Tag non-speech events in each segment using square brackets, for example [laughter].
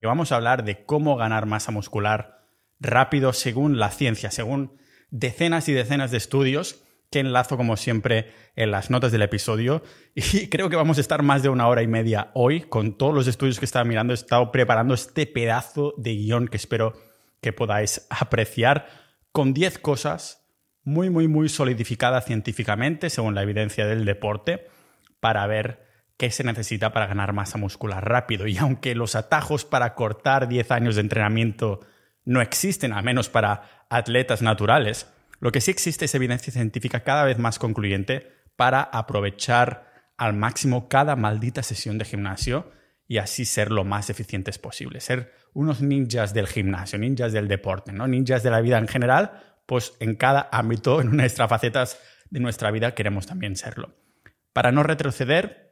Y vamos a hablar de cómo ganar masa muscular rápido según la ciencia, según decenas y decenas de estudios que enlazo como siempre en las notas del episodio [laughs] y creo que vamos a estar más de una hora y media hoy con todos los estudios que estaba mirando. He estado preparando este pedazo de guion que espero que podáis apreciar con 10 cosas muy, muy, muy solidificadas científicamente según la evidencia del deporte para ver qué se necesita para ganar masa muscular rápido. Y aunque los atajos para cortar 10 años de entrenamiento no existen, al menos para atletas naturales, lo que sí existe es evidencia científica cada vez más concluyente para aprovechar al máximo cada maldita sesión de gimnasio y así ser lo más eficientes posible. Ser unos ninjas del gimnasio, ninjas del deporte, ¿no? Ninjas de la vida en general, pues en cada ámbito, en nuestras facetas de nuestra vida queremos también serlo. Para no retroceder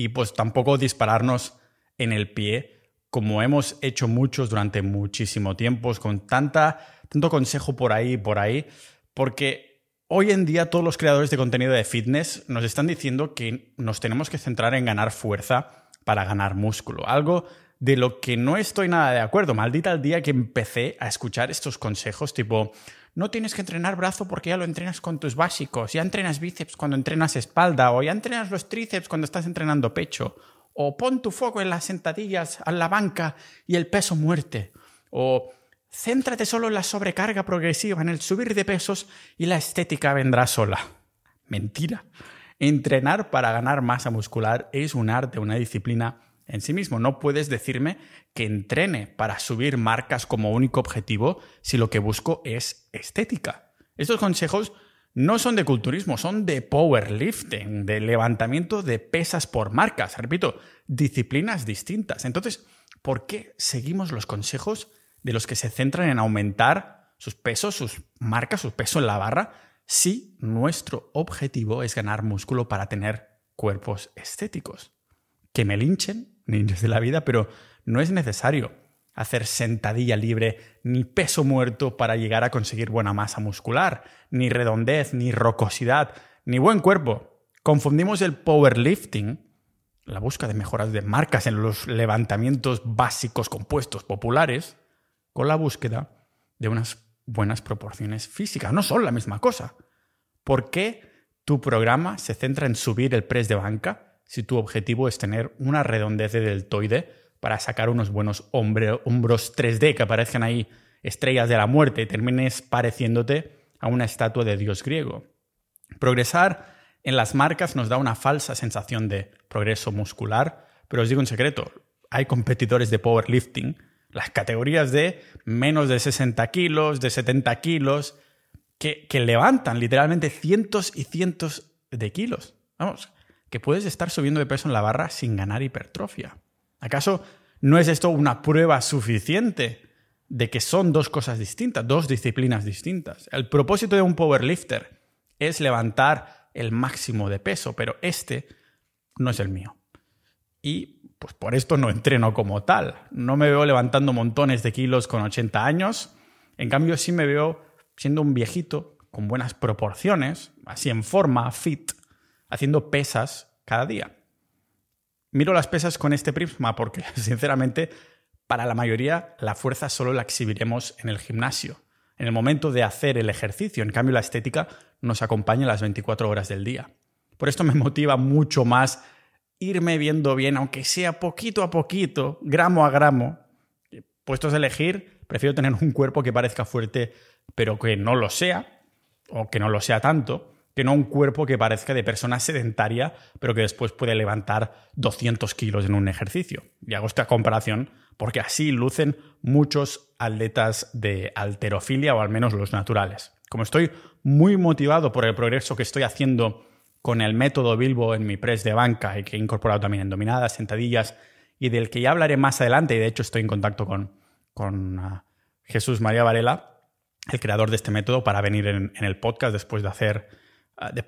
y pues tampoco dispararnos en el pie, como hemos hecho muchos durante muchísimo tiempo, con tanta, tanto consejo por ahí y por ahí, porque hoy en día todos los creadores de contenido de fitness nos están diciendo que nos tenemos que centrar en ganar fuerza para ganar músculo. Algo de lo que no estoy nada de acuerdo. Maldita el día que empecé a escuchar estos consejos tipo, no tienes que entrenar brazo porque ya lo entrenas con tus básicos, ya entrenas bíceps cuando entrenas espalda, o ya entrenas los tríceps cuando estás entrenando pecho, o pon tu foco en las sentadillas, a la banca y el peso muerte, o Céntrate solo en la sobrecarga progresiva, en el subir de pesos y la estética vendrá sola. Mentira. Entrenar para ganar masa muscular es un arte, una disciplina en sí mismo. No puedes decirme que entrene para subir marcas como único objetivo si lo que busco es estética. Estos consejos no son de culturismo, son de powerlifting, de levantamiento de pesas por marcas. Repito, disciplinas distintas. Entonces, ¿por qué seguimos los consejos de los que se centran en aumentar sus pesos, sus marcas, su peso en la barra, si nuestro objetivo es ganar músculo para tener cuerpos estéticos. Que me linchen, ninjas de la vida, pero no es necesario hacer sentadilla libre ni peso muerto para llegar a conseguir buena masa muscular, ni redondez, ni rocosidad, ni buen cuerpo. Confundimos el powerlifting, la búsqueda de mejoras de marcas en los levantamientos básicos compuestos populares, con la búsqueda de unas buenas proporciones físicas. No son la misma cosa. ¿Por qué tu programa se centra en subir el press de banca si tu objetivo es tener una redondez de deltoide para sacar unos buenos hombros 3D que aparezcan ahí estrellas de la muerte y termines pareciéndote a una estatua de dios griego? Progresar en las marcas nos da una falsa sensación de progreso muscular, pero os digo un secreto, hay competidores de powerlifting las categorías de menos de 60 kilos, de 70 kilos, que, levantan literalmente cientos y cientos de kilos. Vamos, que puedes estar subiendo de peso en la barra sin ganar hipertrofia. ¿Acaso no es esto una prueba suficiente de que son dos cosas distintas, dos disciplinas distintas? El propósito de un powerlifter es levantar el máximo de peso, pero este no es el mío. Y pues por esto no entreno como tal. No me veo levantando montones de kilos con 80 años. En cambio, sí me veo siendo un viejito con buenas proporciones, así en forma, fit, haciendo pesas cada día. Miro las pesas con este prisma porque, [laughs] sinceramente, para la mayoría la fuerza solo la exhibiremos en el gimnasio, en el momento de hacer el ejercicio. En cambio, la estética nos acompaña las 24 horas del día. Por esto me motiva mucho más irme viendo bien, aunque sea poquito a poquito, gramo a gramo. Puestos a elegir, prefiero tener un cuerpo que parezca fuerte, pero que no lo sea, o que no lo sea tanto, que no un cuerpo que parezca de persona sedentaria, pero que después puede levantar 200 kilos en un ejercicio. Y hago esta comparación porque así lucen muchos atletas de alterofilia, o al menos los naturales. Como estoy muy motivado por el progreso que estoy haciendo con el método Bilbo en mi press de banca y que he incorporado también en dominadas, sentadillas y del que ya hablaré más adelante y de hecho estoy en contacto con, con ah, Jesús María Varela, el creador de este método, para venir en, el podcast después de hacer, de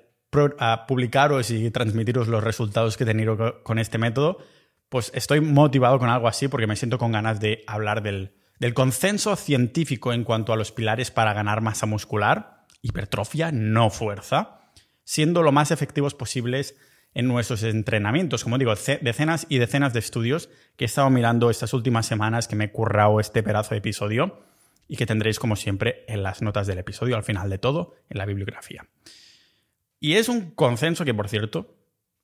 publicaros y transmitiros los resultados que he tenido con este método, pues estoy motivado con algo así porque me siento con ganas de hablar del, del consenso científico en cuanto a los pilares para ganar masa muscular, hipertrofia, no fuerza siendo lo más efectivos posibles en nuestros entrenamientos. Como digo, decenas y decenas de estudios que he estado mirando estas últimas semanas, que me he currado este pedazo de episodio y que tendréis como siempre en las notas del episodio, al final de todo, en la bibliografía. Y es un consenso que, por cierto,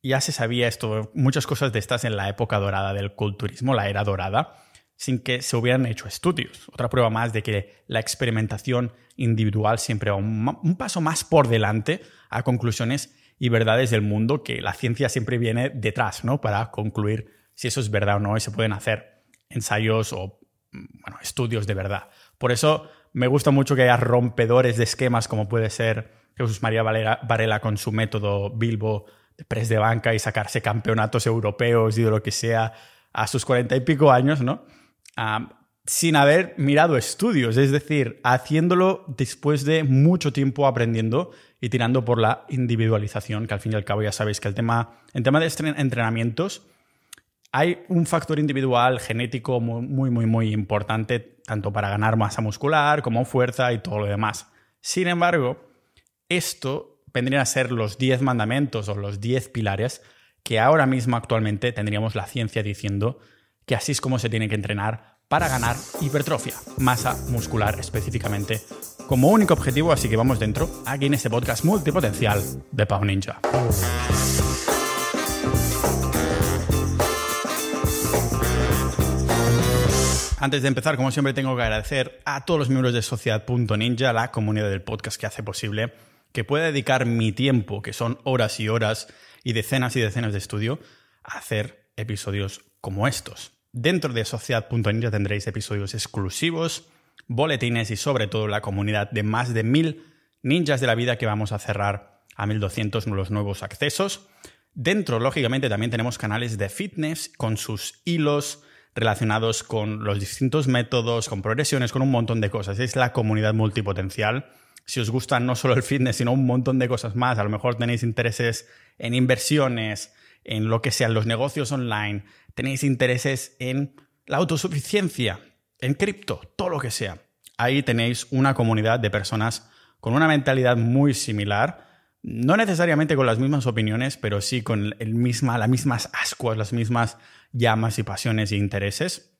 ya se sabía esto, muchas cosas de estas en la época dorada del culturismo, la era dorada, sin que se hubieran hecho estudios. Otra prueba más de que la experimentación individual siempre va un, paso más por delante a conclusiones y verdades del mundo que la ciencia siempre viene detrás, ¿no? Para concluir si eso es verdad o no y se pueden hacer ensayos o bueno, estudios de verdad. Por eso me gusta mucho que haya rompedores de esquemas como puede ser Jesús María Varela con su método Bilbo de press de banca y sacarse campeonatos europeos y de lo que sea a sus cuarenta y pico años, ¿no? sin haber mirado estudios, es decir, haciéndolo después de mucho tiempo aprendiendo y tirando por la individualización, que al fin y al cabo ya sabéis que el tema, en tema de entrenamientos, hay un factor individual genético muy, muy, muy importante, tanto para ganar masa muscular como fuerza y todo lo demás. Sin embargo, esto vendrían a ser los 10 mandamientos o los 10 pilares que ahora mismo actualmente tendríamos la ciencia diciendo que así es como se tiene que entrenar para ganar hipertrofia, masa muscular específicamente, como único objetivo, así que vamos dentro, aquí en este podcast multipotencial de Pau Ninja. Antes de empezar, como siempre, tengo que agradecer a todos los miembros de Sociedad.ninja, la comunidad del podcast que hace posible que pueda dedicar mi tiempo, que son horas y horas y decenas y decenas de estudio, a hacer episodios como estos. Dentro de Sociedad.ninja tendréis episodios exclusivos, boletines y sobre todo la comunidad de más de mil ninjas de la vida que vamos a cerrar a 1200 los nuevos accesos. Dentro, lógicamente, también tenemos canales de fitness con sus hilos relacionados con los distintos métodos, con progresiones, con un montón de cosas. Es la comunidad multipotencial. Si os gusta no solo el fitness, sino un montón de cosas más, a lo mejor tenéis intereses en inversiones, en lo que sean los negocios online, tenéis intereses en la autosuficiencia, en cripto, todo lo que sea. Ahí tenéis una comunidad de personas con una mentalidad muy similar, no necesariamente con las mismas opiniones, pero sí con el misma, las mismas ascuas, las mismas llamas y pasiones e intereses,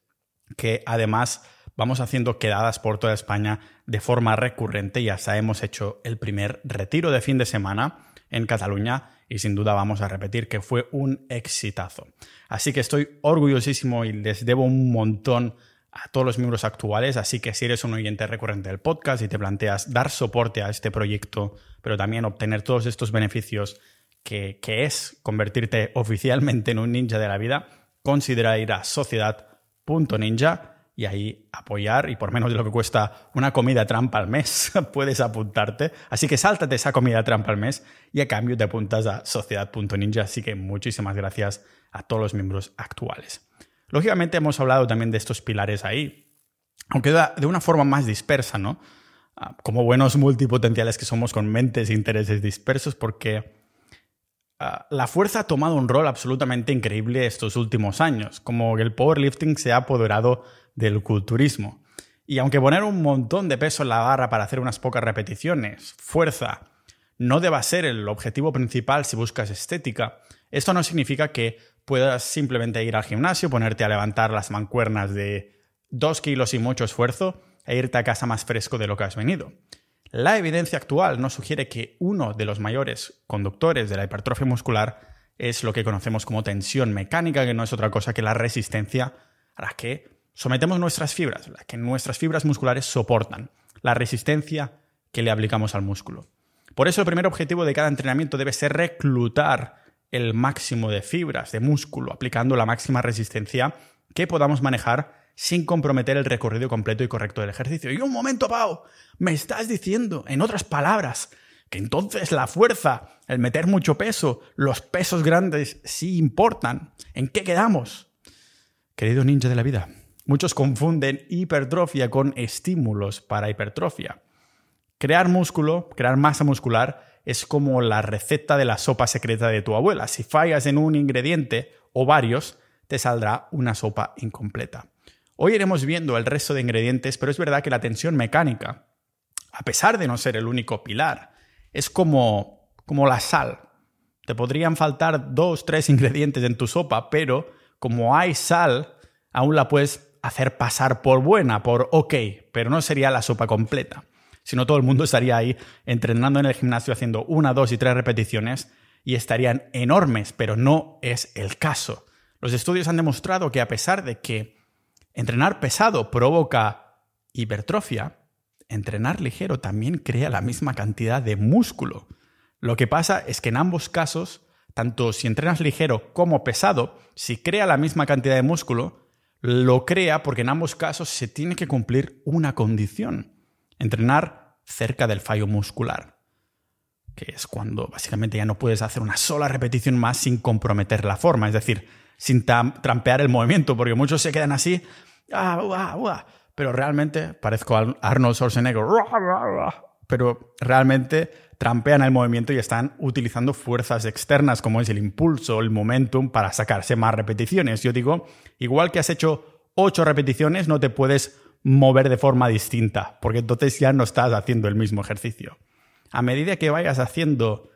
que además vamos haciendo quedadas por toda España de forma recurrente y hasta hemos hecho el primer retiro de fin de semana en Cataluña y sin duda vamos a repetir que fue un exitazo. Así que estoy orgullosísimo y les debo un montón a todos los miembros actuales, así que si eres un oyente recurrente del podcast y te planteas dar soporte a este proyecto, pero también obtener todos estos beneficios que, que es convertirte oficialmente en un ninja de la vida, considera ir a sociedad.ninja y ahí apoyar y por menos de lo que cuesta una comida trampa al mes [laughs] puedes apuntarte. Así que sáltate esa comida trampa al mes y a cambio te apuntas a sociedad.ninja. Así que muchísimas gracias a todos los miembros actuales. Lógicamente hemos hablado también de estos pilares ahí, aunque de una forma más dispersa, ¿no? Ah, como buenos multipotenciales que somos con mentes e intereses dispersos, porque Ah, la fuerza ha tomado un rol absolutamente increíble estos últimos años, como el powerlifting se ha apoderado del culturismo. Y aunque poner un montón de peso en la barra para hacer unas pocas repeticiones, fuerza, no deba ser el objetivo principal si buscas estética, esto no significa que puedas simplemente ir al gimnasio, ponerte a levantar las mancuernas de dos kilos y mucho esfuerzo e irte a casa más fresco de lo que has venido. La evidencia actual nos sugiere que uno de los mayores conductores de la hipertrofia muscular es lo que conocemos como tensión mecánica, que no es otra cosa que la resistencia a la que sometemos nuestras fibras, la que nuestras fibras musculares soportan, la resistencia que le aplicamos al músculo. Por eso el primer objetivo de cada entrenamiento debe ser reclutar el máximo de fibras de músculo, aplicando la máxima resistencia que podamos manejar sin comprometer el recorrido completo y correcto del ejercicio. Y un momento, Pau, me estás diciendo, en otras palabras, que entonces la fuerza, el meter mucho peso, los pesos grandes sí importan. ¿En qué quedamos? Querido ninja de la vida, muchos confunden hipertrofia con estímulos para hipertrofia. Crear músculo, crear masa muscular, es como la receta de la sopa secreta de tu abuela. Si fallas en un ingrediente o varios, te saldrá una sopa incompleta. Hoy iremos viendo el resto de ingredientes, pero es verdad que la tensión mecánica, a pesar de no ser el único pilar, es como, como la sal. Te podrían faltar dos, tres ingredientes en tu sopa, pero como hay sal, aún la puedes hacer pasar por buena, por ok, pero no sería la sopa completa. Si no, todo el mundo estaría ahí entrenando en el gimnasio haciendo una, dos y tres repeticiones y estarían enormes, pero no es el caso. Los estudios han demostrado que a pesar de que entrenar pesado provoca hipertrofia, entrenar ligero también crea la misma cantidad de músculo. Lo que pasa es que en ambos casos, tanto si entrenas ligero como pesado, si crea la misma cantidad de músculo, lo crea porque en ambos casos se tiene que cumplir una condición. Entrenar cerca del fallo muscular, que es cuando básicamente ya no puedes hacer una sola repetición más sin comprometer la forma, es decir, sin trampear el movimiento, porque muchos se quedan así, ah, pero realmente parezco Arnold Schwarzenegger, pero realmente trampean el movimiento y están utilizando fuerzas externas como es el impulso, el momentum para sacarse más repeticiones. Yo digo, igual que has hecho ocho repeticiones, no te puedes mover de forma distinta, porque entonces ya no estás haciendo el mismo ejercicio. A medida que vayas haciendo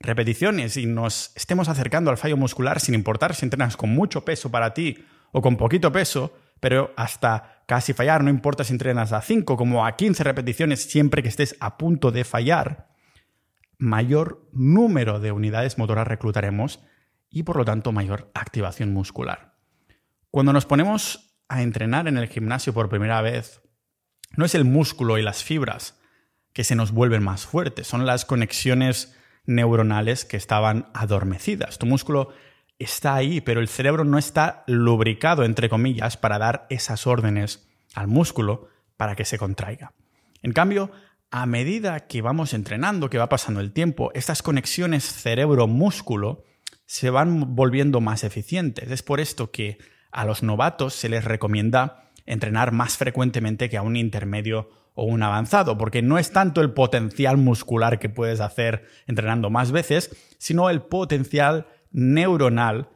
repeticiones y nos estemos acercando al fallo muscular, sin importar si entrenas con mucho peso para ti o con poquito peso, pero hasta casi fallar, no importa si entrenas a 5 como a 15 repeticiones siempre que estés a punto de fallar, mayor número de unidades motoras reclutaremos y por lo tanto mayor activación muscular. Cuando nos ponemos a entrenar en el gimnasio por primera vez, no es el músculo y las fibras que se nos vuelven más fuertes, son las conexiones neuronales que estaban adormecidas. Tu músculo está ahí, pero el cerebro no está lubricado, entre comillas, para dar esas órdenes al músculo para que se contraiga. En cambio, a medida que vamos entrenando, que va pasando el tiempo, estas conexiones cerebro-músculo se van volviendo más eficientes. Es por esto que a los novatos se les recomienda entrenar más frecuentemente que a un intermedio o un avanzado, porque no es tanto el potencial muscular que puedes hacer entrenando más veces, sino el potencial neuronal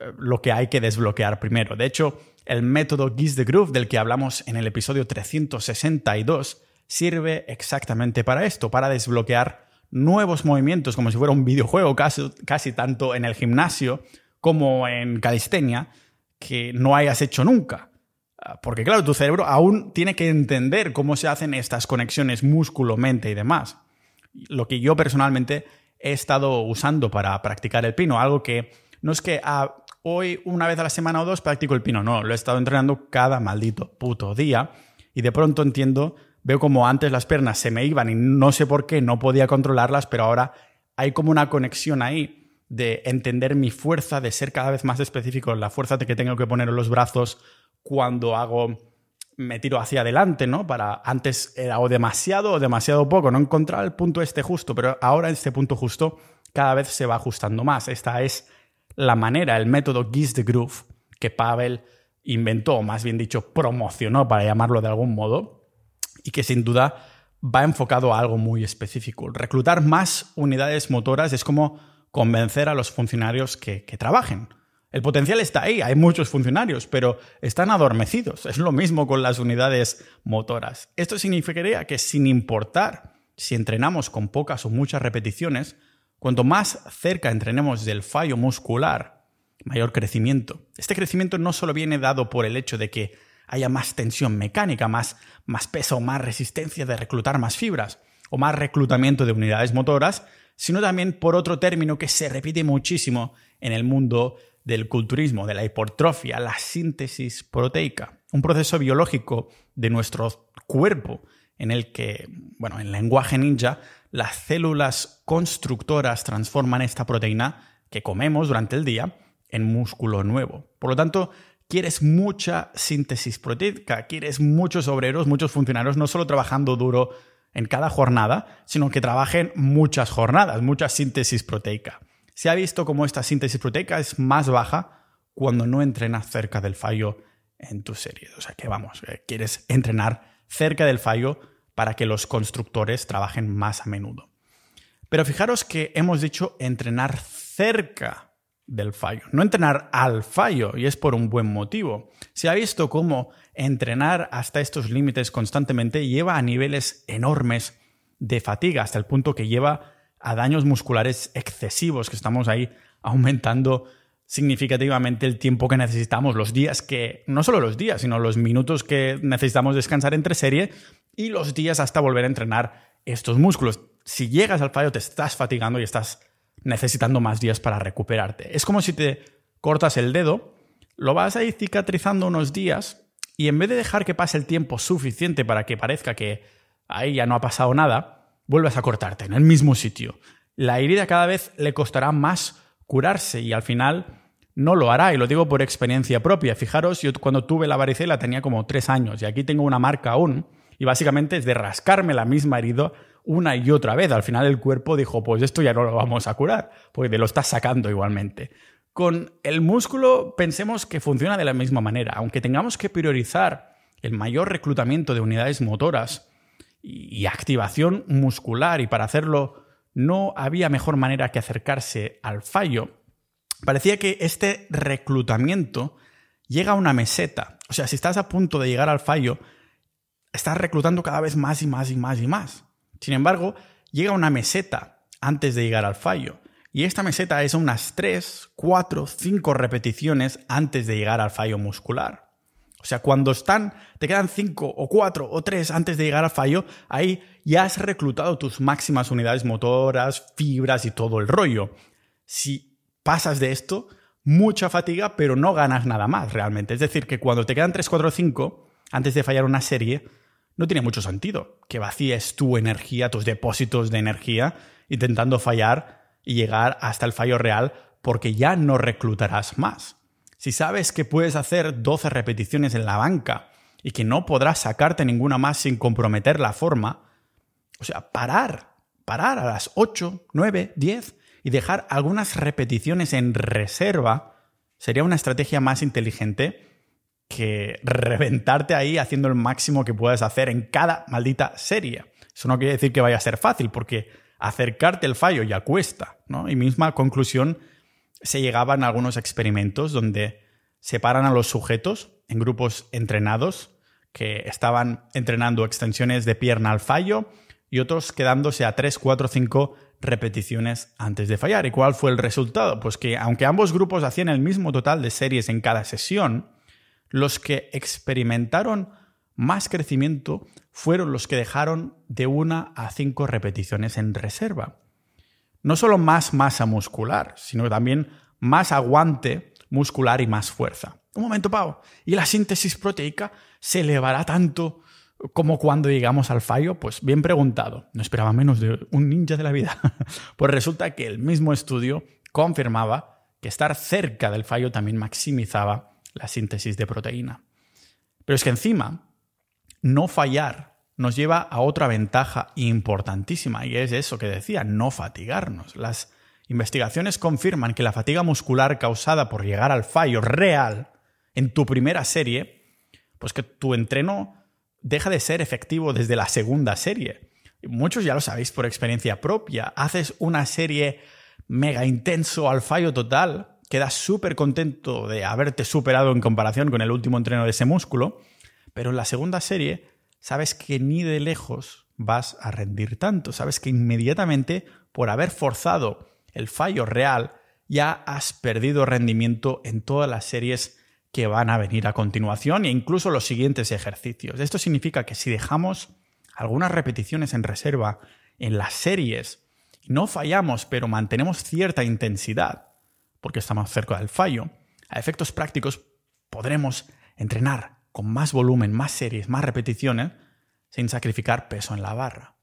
eh, lo que hay que desbloquear primero. De hecho, el método Giz de Groove del que hablamos en el episodio 362 sirve exactamente para esto, para desbloquear nuevos movimientos como si fuera un videojuego, casi, casi tanto en el gimnasio como en calistenia, que no hayas hecho nunca. Ah, porque claro, tu cerebro aún tiene que entender cómo se hacen estas conexiones músculo-mente y demás. Lo que yo personalmente he estado usando para practicar el pino. Algo que no es que ah, hoy una vez a la semana o dos practico el pino, no, lo he estado entrenando cada maldito puto día y de pronto entiendo, veo como antes las piernas se me iban y no sé por qué no podía controlarlas, pero ahora hay como una conexión ahí de entender mi fuerza, de ser cada vez más específico en la fuerza que tengo que poner en los brazos cuando hago me tiro hacia adelante, ¿no? Para antes era o demasiado o demasiado poco, no encontraba el punto este justo, pero ahora este punto justo cada vez se va ajustando más. Esta es la manera, el método Giz de Groove que Pavel inventó, o más bien dicho, promocionó, para llamarlo de algún modo, y que sin duda va enfocado a algo muy específico. Reclutar más unidades motoras es como convencer a los funcionarios que trabajen. El potencial está ahí, hay muchos funcionarios, pero están adormecidos. Es lo mismo con las unidades motoras. Esto significaría que sin importar si entrenamos con pocas o muchas repeticiones, cuanto más cerca entrenemos del fallo muscular, mayor crecimiento. Este crecimiento no solo viene dado por el hecho de que haya más tensión mecánica, más, más peso, más resistencia de reclutar más fibras o más reclutamiento de unidades motoras, sino también por otro término que se repite muchísimo en el mundo del culturismo, de la hipertrofia, la síntesis proteica, un proceso biológico de nuestro cuerpo en el que, bueno, en lenguaje ninja, las células constructoras transforman esta proteína que comemos durante el día en músculo nuevo. Por lo tanto, quieres mucha síntesis proteica, quieres muchos obreros, muchos funcionarios, no solo trabajando duro en cada jornada, sino que trabajen muchas jornadas, mucha síntesis proteica. Se ha visto cómo esta síntesis proteica es más baja cuando no entrenas cerca del fallo en tu serie. O sea que vamos, eh, quieres entrenar cerca del fallo para que los constructores trabajen más a menudo. Pero fijaros que hemos dicho entrenar cerca del fallo, no entrenar al fallo, y es por un buen motivo. Se ha visto cómo entrenar hasta estos límites constantemente lleva a niveles enormes de fatiga, hasta el punto que lleva a daños musculares excesivos, que estamos ahí aumentando significativamente el tiempo que necesitamos, los días que, no solo los días, sino los minutos que necesitamos descansar entre serie y los días hasta volver a entrenar estos músculos. Si llegas al fallo te estás fatigando y estás necesitando más días para recuperarte. Es como si te cortas el dedo, lo vas a ir cicatrizando unos días y en vez de dejar que pase el tiempo suficiente para que parezca que ahí ya no ha pasado nada, vuelves a cortarte en el mismo sitio. La herida cada vez le costará más curarse y al final no lo hará, y lo digo por experiencia propia. Fijaros, yo cuando tuve la varicela tenía como tres años y aquí tengo una marca aún, y básicamente es de rascarme la misma herida una y otra vez. Al final el cuerpo dijo, pues esto ya no lo vamos a curar, porque te lo estás sacando igualmente. Con el músculo pensemos que funciona de la misma manera, aunque tengamos que priorizar el mayor reclutamiento de unidades motoras y activación muscular, y para hacerlo no había mejor manera que acercarse al fallo, parecía que este reclutamiento llega a una meseta. O sea, si estás a punto de llegar al fallo, estás reclutando cada vez más y más y más y más. Sin embargo, llega a una meseta antes de llegar al fallo. Y esta meseta es unas 3, 4, 5 repeticiones antes de llegar al fallo muscular. O sea, cuando están, te quedan 5 o 4 o 3 antes de llegar al fallo, ahí ya has reclutado tus máximas unidades motoras, fibras y todo el rollo. Si pasas de esto, mucha fatiga, pero no ganas nada más realmente. Es decir, que cuando te quedan 3, 4, 5, antes de fallar una serie, no tiene mucho sentido que vacíes tu energía, tus depósitos de energía, intentando fallar y llegar hasta el fallo real, porque ya no reclutarás más. Si sabes que puedes hacer 12 repeticiones en la banca y que no podrás sacarte ninguna más sin comprometer la forma, o sea, parar, parar a las 8, 9, 10 y dejar algunas repeticiones en reserva sería una estrategia más inteligente que reventarte ahí haciendo el máximo que puedas hacer en cada maldita serie. Eso no quiere decir que vaya a ser fácil, porque acercarte al fallo ya cuesta, ¿no? Y misma conclusión se llegaba en algunos experimentos donde separan a los sujetos en grupos entrenados que estaban entrenando extensiones de pierna al fallo y otros quedándose a 3, 4, 5 repeticiones antes de fallar. ¿Y cuál fue el resultado? Pues que aunque ambos grupos hacían el mismo total de series en cada sesión, los que experimentaron más crecimiento fueron los que dejaron de una a cinco repeticiones en reserva. No solo más masa muscular, sino también más aguante muscular y más fuerza. Un momento, Pau. ¿Y la síntesis proteica se elevará tanto como cuando llegamos al fallo? Pues bien preguntado. No esperaba menos de un ninja de la vida. [laughs] pues resulta que el mismo estudio confirmaba que estar cerca del fallo también maximizaba la síntesis de proteína. Pero es que encima, no fallar nos lleva a otra ventaja importantísima y es eso que decía, no fatigarnos. Las investigaciones confirman que la fatiga muscular causada por llegar al fallo real en tu primera serie, pues que tu entreno deja de ser efectivo desde la segunda serie. Muchos ya lo sabéis por experiencia propia. Haces una serie mega intenso al fallo total, quedas súper contento de haberte superado en comparación con el último entreno de ese músculo, pero en la segunda serie sabes que ni de lejos vas a rendir tanto. Sabes que inmediatamente, por haber forzado el fallo real, ya has perdido rendimiento en todas las series que van a venir a continuación e incluso los siguientes ejercicios. Esto significa que si dejamos algunas repeticiones en reserva en las series, no fallamos, pero mantenemos cierta intensidad, porque estamos cerca del fallo, a efectos prácticos podremos entrenar con más volumen, más series, más repeticiones, sin sacrificar peso en la barra.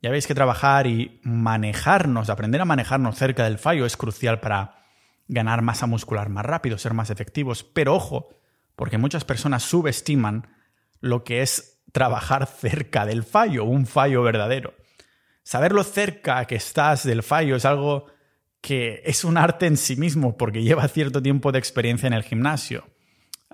Ya veis que trabajar y manejarnos, aprender a manejarnos cerca del fallo es crucial para ganar masa muscular más rápido, ser más efectivos. Pero ojo, porque muchas personas subestiman lo que es trabajar [laughs] cerca del fallo, un fallo verdadero. Saber lo cerca que estás del fallo es algo que es un arte en sí mismo porque lleva cierto tiempo de experiencia en el gimnasio.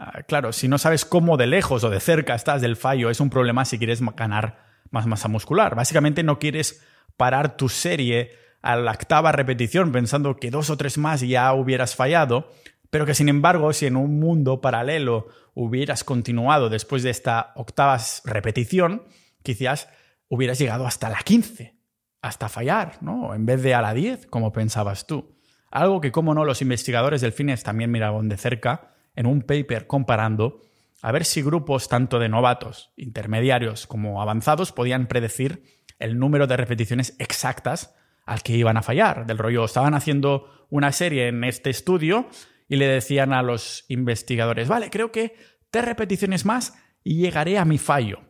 Ah, claro, si no sabes cómo de lejos o de cerca estás del fallo, es un problema si quieres ganar más masa muscular. Básicamente no quieres parar tu serie a la octava repetición pensando que dos o tres más ya hubieras fallado, pero que sin embargo si en un mundo paralelo hubieras continuado después de esta octava repetición, quizás hubieras llegado hasta la quince. hasta fallar, ¿no? En vez de a la 10, como pensabas tú. Algo que, como no, los investigadores del fines también miraban de cerca en un paper comparando a ver si grupos tanto de novatos, intermediarios como avanzados podían predecir el número de repeticiones exactas al que iban a fallar. Del rollo, estaban haciendo una serie en este estudio y le decían a los investigadores, vale, creo que tres repeticiones más y llegaré a mi fallo.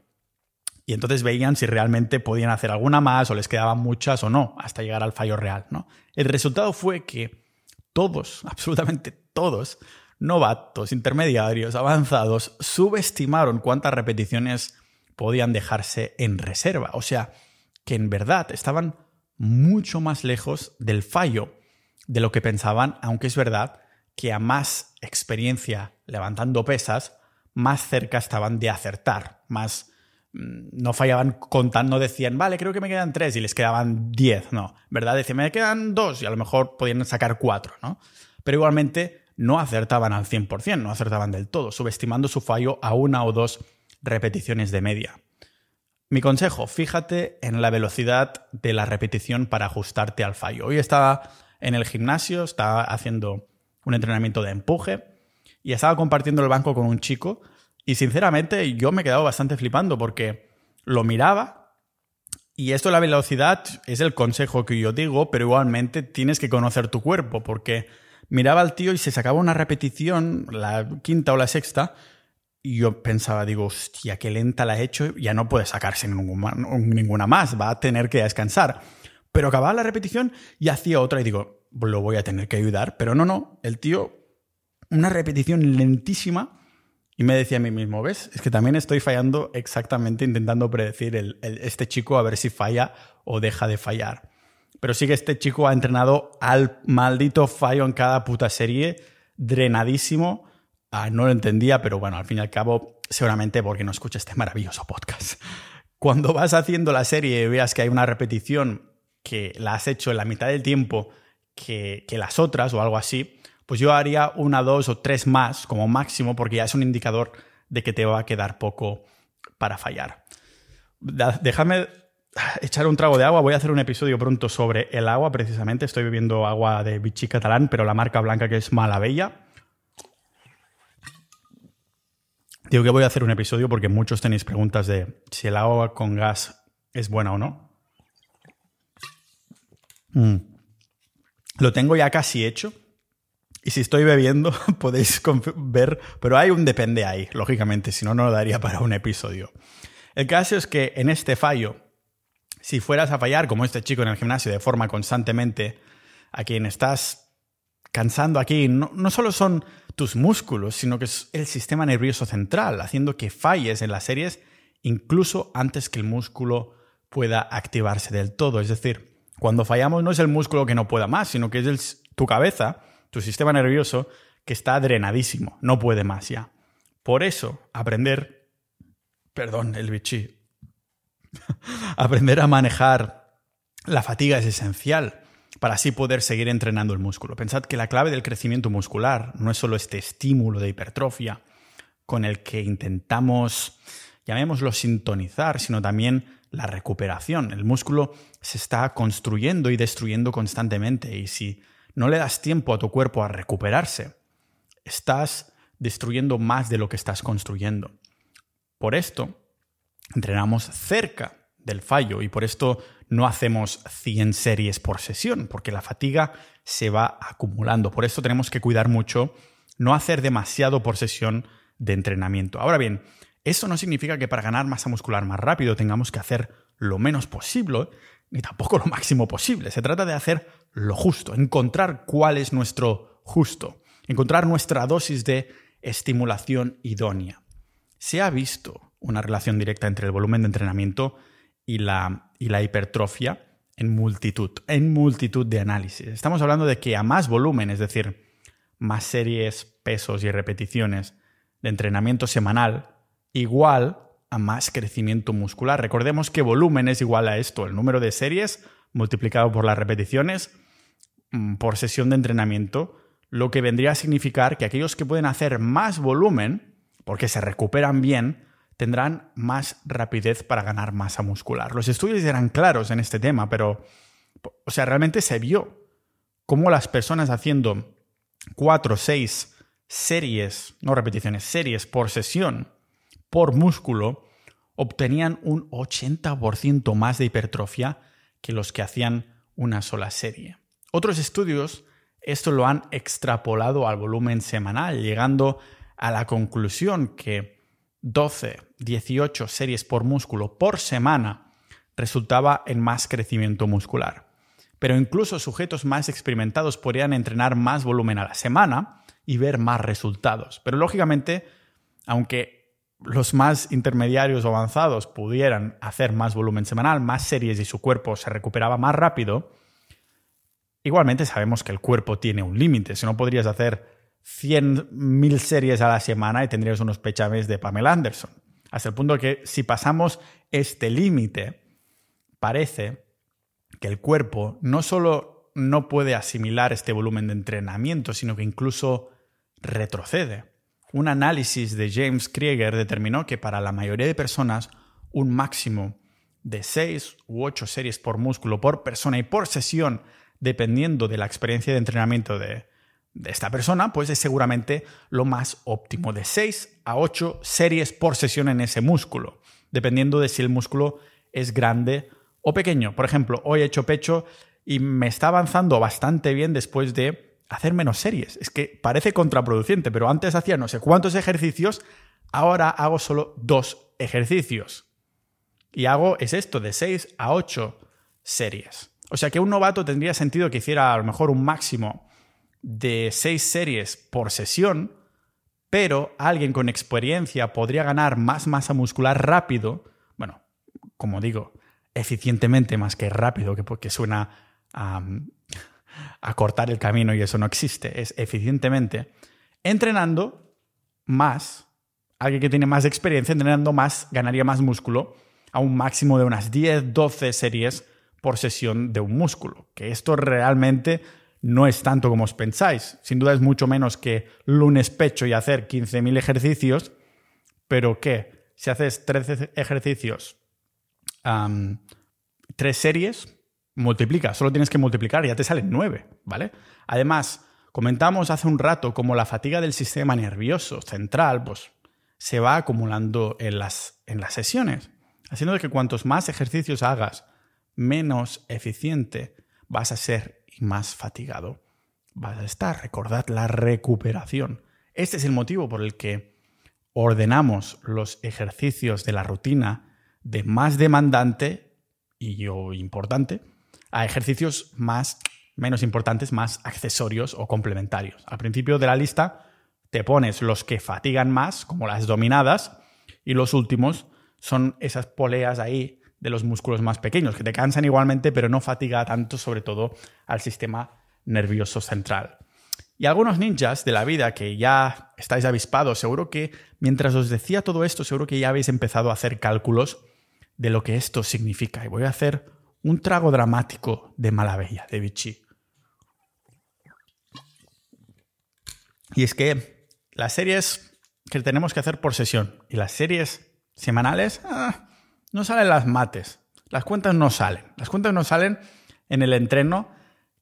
Y entonces veían si realmente podían hacer alguna más o les quedaban muchas o no, hasta llegar al fallo real. El resultado fue que todos, [laughs] absolutamente todos, novatos, intermediarios, avanzados, subestimaron cuántas repeticiones podían dejarse en reserva. O sea, que en verdad estaban mucho más lejos del fallo de lo que pensaban, aunque es verdad que a más experiencia levantando pesas, más cerca estaban de acertar, más mm, no fallaban contando, decían, vale, creo que me quedan tres y les quedaban diez, no, ¿verdad? Decían, me quedan dos y a lo mejor podían sacar cuatro, ¿no? Pero igualmente no acertaban al 100%, no acertaban del todo, subestimando su fallo a una o dos repeticiones de media. Mi consejo, fíjate en la velocidad de la repetición para ajustarte al fallo. Hoy estaba en el gimnasio, estaba haciendo un entrenamiento de empuje y estaba compartiendo el banco con un chico y sinceramente yo me he quedado bastante flipando porque lo miraba y esto la velocidad es el consejo que yo digo, pero igualmente tienes que conocer tu cuerpo porque miraba al tío y se sacaba una repetición, la quinta o la sexta, y yo pensaba, digo, hostia, qué lenta la he hecho, ya no puede sacarse ninguna, más, va a tener que descansar. Pero acababa la repetición y hacía otra y digo, lo voy a tener que ayudar. Pero no, no, el tío, una repetición lentísima y me decía a mí mismo, ¿ves? Es que también estoy fallando exactamente intentando predecir el, este chico a ver si falla o deja de fallar. Pero sí que este chico ha entrenado al maldito fallo en cada puta serie, drenadísimo. Ah, no lo entendía, pero bueno, al fin y al cabo, seguramente porque no escucha este maravilloso podcast. [laughs] Cuando vas haciendo la serie y veas que hay una repetición que la has hecho en la mitad del tiempo que, que las otras o algo así, pues yo haría una, dos o tres más como máximo porque ya es un indicador de que te va a quedar poco para fallar. Déjame echar un trago de agua. Voy a hacer un episodio pronto sobre el agua, precisamente. Estoy bebiendo agua de Vichy catalán, pero la marca blanca que es Malabella. Digo que voy a hacer un episodio porque muchos tenéis preguntas de si el agua con gas es buena o no. Mm. Lo tengo ya casi hecho. Y si estoy bebiendo, [laughs] podéis ver, pero hay un depende ahí, lógicamente, si no, no lo daría para un episodio. El caso es que en este fallo si fueras a fallar, como este chico en el gimnasio, de forma constantemente, a quien estás cansando aquí, no, solo son tus músculos, sino que es el sistema nervioso central, haciendo que falles en las series incluso antes que el músculo pueda activarse del todo. Es decir, cuando fallamos no es el músculo que no pueda más, sino que es tu cabeza, tu sistema nervioso, que está drenadísimo, no puede más ya. Por eso, aprender, perdón, el bichi, [laughs] Aprender a manejar la fatiga es esencial para así poder seguir entrenando el músculo. Pensad que la clave del crecimiento muscular no es solo este estímulo de hipertrofia con el que intentamos, llamémoslo sintonizar, sino también la recuperación. El músculo se está construyendo y destruyendo constantemente y si no le das tiempo a tu cuerpo a recuperarse, estás destruyendo más de lo que estás construyendo. Por esto, entrenamos cerca del fallo y por esto no hacemos 100 series por sesión, porque la fatiga se va acumulando. Por esto tenemos que cuidar mucho no hacer demasiado por sesión de entrenamiento. Ahora bien, eso no significa que para ganar masa muscular más rápido tengamos que hacer lo menos posible, ni tampoco lo máximo posible. Se trata de hacer lo justo, encontrar cuál es nuestro justo, encontrar nuestra dosis de estimulación idónea. Se ha visto una relación directa entre el volumen de entrenamiento y la, y la hipertrofia en multitud, en multitud de análisis. Estamos hablando de que a más volumen, es decir, más series, pesos y repeticiones de entrenamiento semanal, igual a más crecimiento muscular. Recordemos que volumen es igual a esto, el número de series multiplicado por las repeticiones mm, por sesión de entrenamiento, lo que vendría a significar que aquellos que pueden hacer más volumen, porque se recuperan bien, tendrán más rapidez para ganar masa muscular. Los estudios eran claros en este tema, pero, o sea, realmente se vio cómo las personas haciendo 4, 6 series, no repeticiones, series por sesión, por músculo, obtenían un 80% más de hipertrofia que los que hacían una sola serie. Otros estudios esto lo han extrapolado al volumen semanal, llegando a la conclusión que 12, 18 series por músculo por semana resultaba en más crecimiento muscular. Pero incluso sujetos más experimentados podrían entrenar más volumen a la semana y ver más resultados. Pero lógicamente, aunque los más intermediarios o avanzados pudieran hacer más volumen semanal, más series y su cuerpo se recuperaba más rápido, igualmente sabemos que el cuerpo tiene un límite. Si no podrías hacer 100.000 series a la semana y tendrías unos pechames de Pamela Anderson. Hasta el punto que si pasamos este límite, parece que el cuerpo no solo no puede asimilar este volumen de entrenamiento, sino que incluso retrocede. Un análisis de James Krieger determinó que para la mayoría de personas un máximo de 6 u 8 series por músculo por persona y por sesión, dependiendo de la experiencia de entrenamiento de, de esta persona, pues es seguramente lo más óptimo, de 6 a 8 series por sesión en ese músculo, dependiendo de si el músculo es grande o pequeño. Por ejemplo, hoy he hecho pecho y me está avanzando bastante bien después de hacer menos series. Es que parece contraproducente, pero antes hacía no sé cuántos ejercicios, ahora hago solo dos ejercicios. Y hago, es esto, de 6 a 8 series. O sea que un novato tendría sentido que hiciera a lo mejor un máximo de seis series por sesión, pero alguien con experiencia podría ganar más masa muscular rápido, bueno, como digo, eficientemente más que rápido, que porque suena a, [laughs] a cortar el camino y eso no existe, es eficientemente, entrenando más, alguien que tiene más experiencia, entrenando más, ganaría más músculo a un máximo de unas 10, 12 series por sesión de un músculo, que esto realmente no es tanto como os pensáis. Sin duda es mucho menos que lunes pecho y hacer 15.000 ejercicios, pero ¿qué? Si haces 13 ejercicios, tres series, multiplica, solo tienes que multiplicar y ya te salen 9, ¿vale? Además, comentamos hace un rato cómo la fatiga del sistema nervioso central pues, se va acumulando en las, en las sesiones, haciendo que cuantos más ejercicios hagas, menos eficiente vas a ser más fatigado vas a estar. Recordad la recuperación. Este es el motivo por el que ordenamos los ejercicios de la rutina de más demandante y yo importante a ejercicios más menos importantes, más accesorios o complementarios. Al principio de la lista te pones los que fatigan más, como las dominadas, y los últimos son esas poleas ahí de los músculos más pequeños, que te cansan igualmente, pero no fatiga tanto, sobre todo al sistema nervioso central. Y algunos ninjas de la vida que ya estáis avispados, seguro que mientras os decía todo esto, seguro que ya habéis empezado a hacer cálculos de lo que esto significa. Y voy a hacer un trago dramático de Malabella, de Vichy. Y es que las series que tenemos que hacer por sesión y las series semanales, ah, no salen las mates. Las cuentas no salen. Las cuentas no salen en el entreno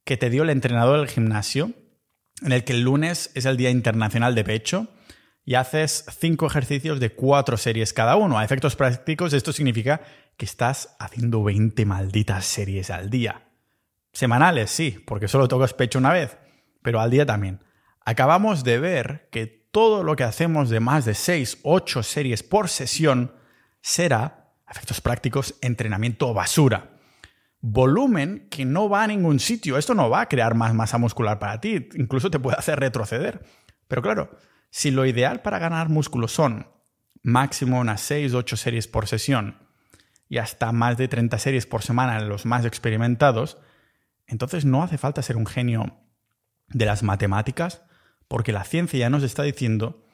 que te dio el entrenador del gimnasio, en el que el lunes es el Día Internacional de Pecho y haces cinco ejercicios de cuatro series cada uno. A efectos prácticos, esto significa que estás haciendo 20 malditas series al día. Semanales, sí, porque solo tocas pecho una vez, pero al día también. Acabamos de ver que todo lo que hacemos de más de 6, 8 series por sesión será efectos prácticos, entrenamiento basura. Volumen que no va a ningún sitio. Esto no va a crear más masa muscular para ti. Incluso te puede hacer retroceder. Pero claro, si lo ideal para ganar músculo son máximo unas 6, 8 series por sesión y hasta más de 30 series por semana en los más experimentados, entonces no hace falta ser un genio de las matemáticas porque la ciencia ya nos está diciendo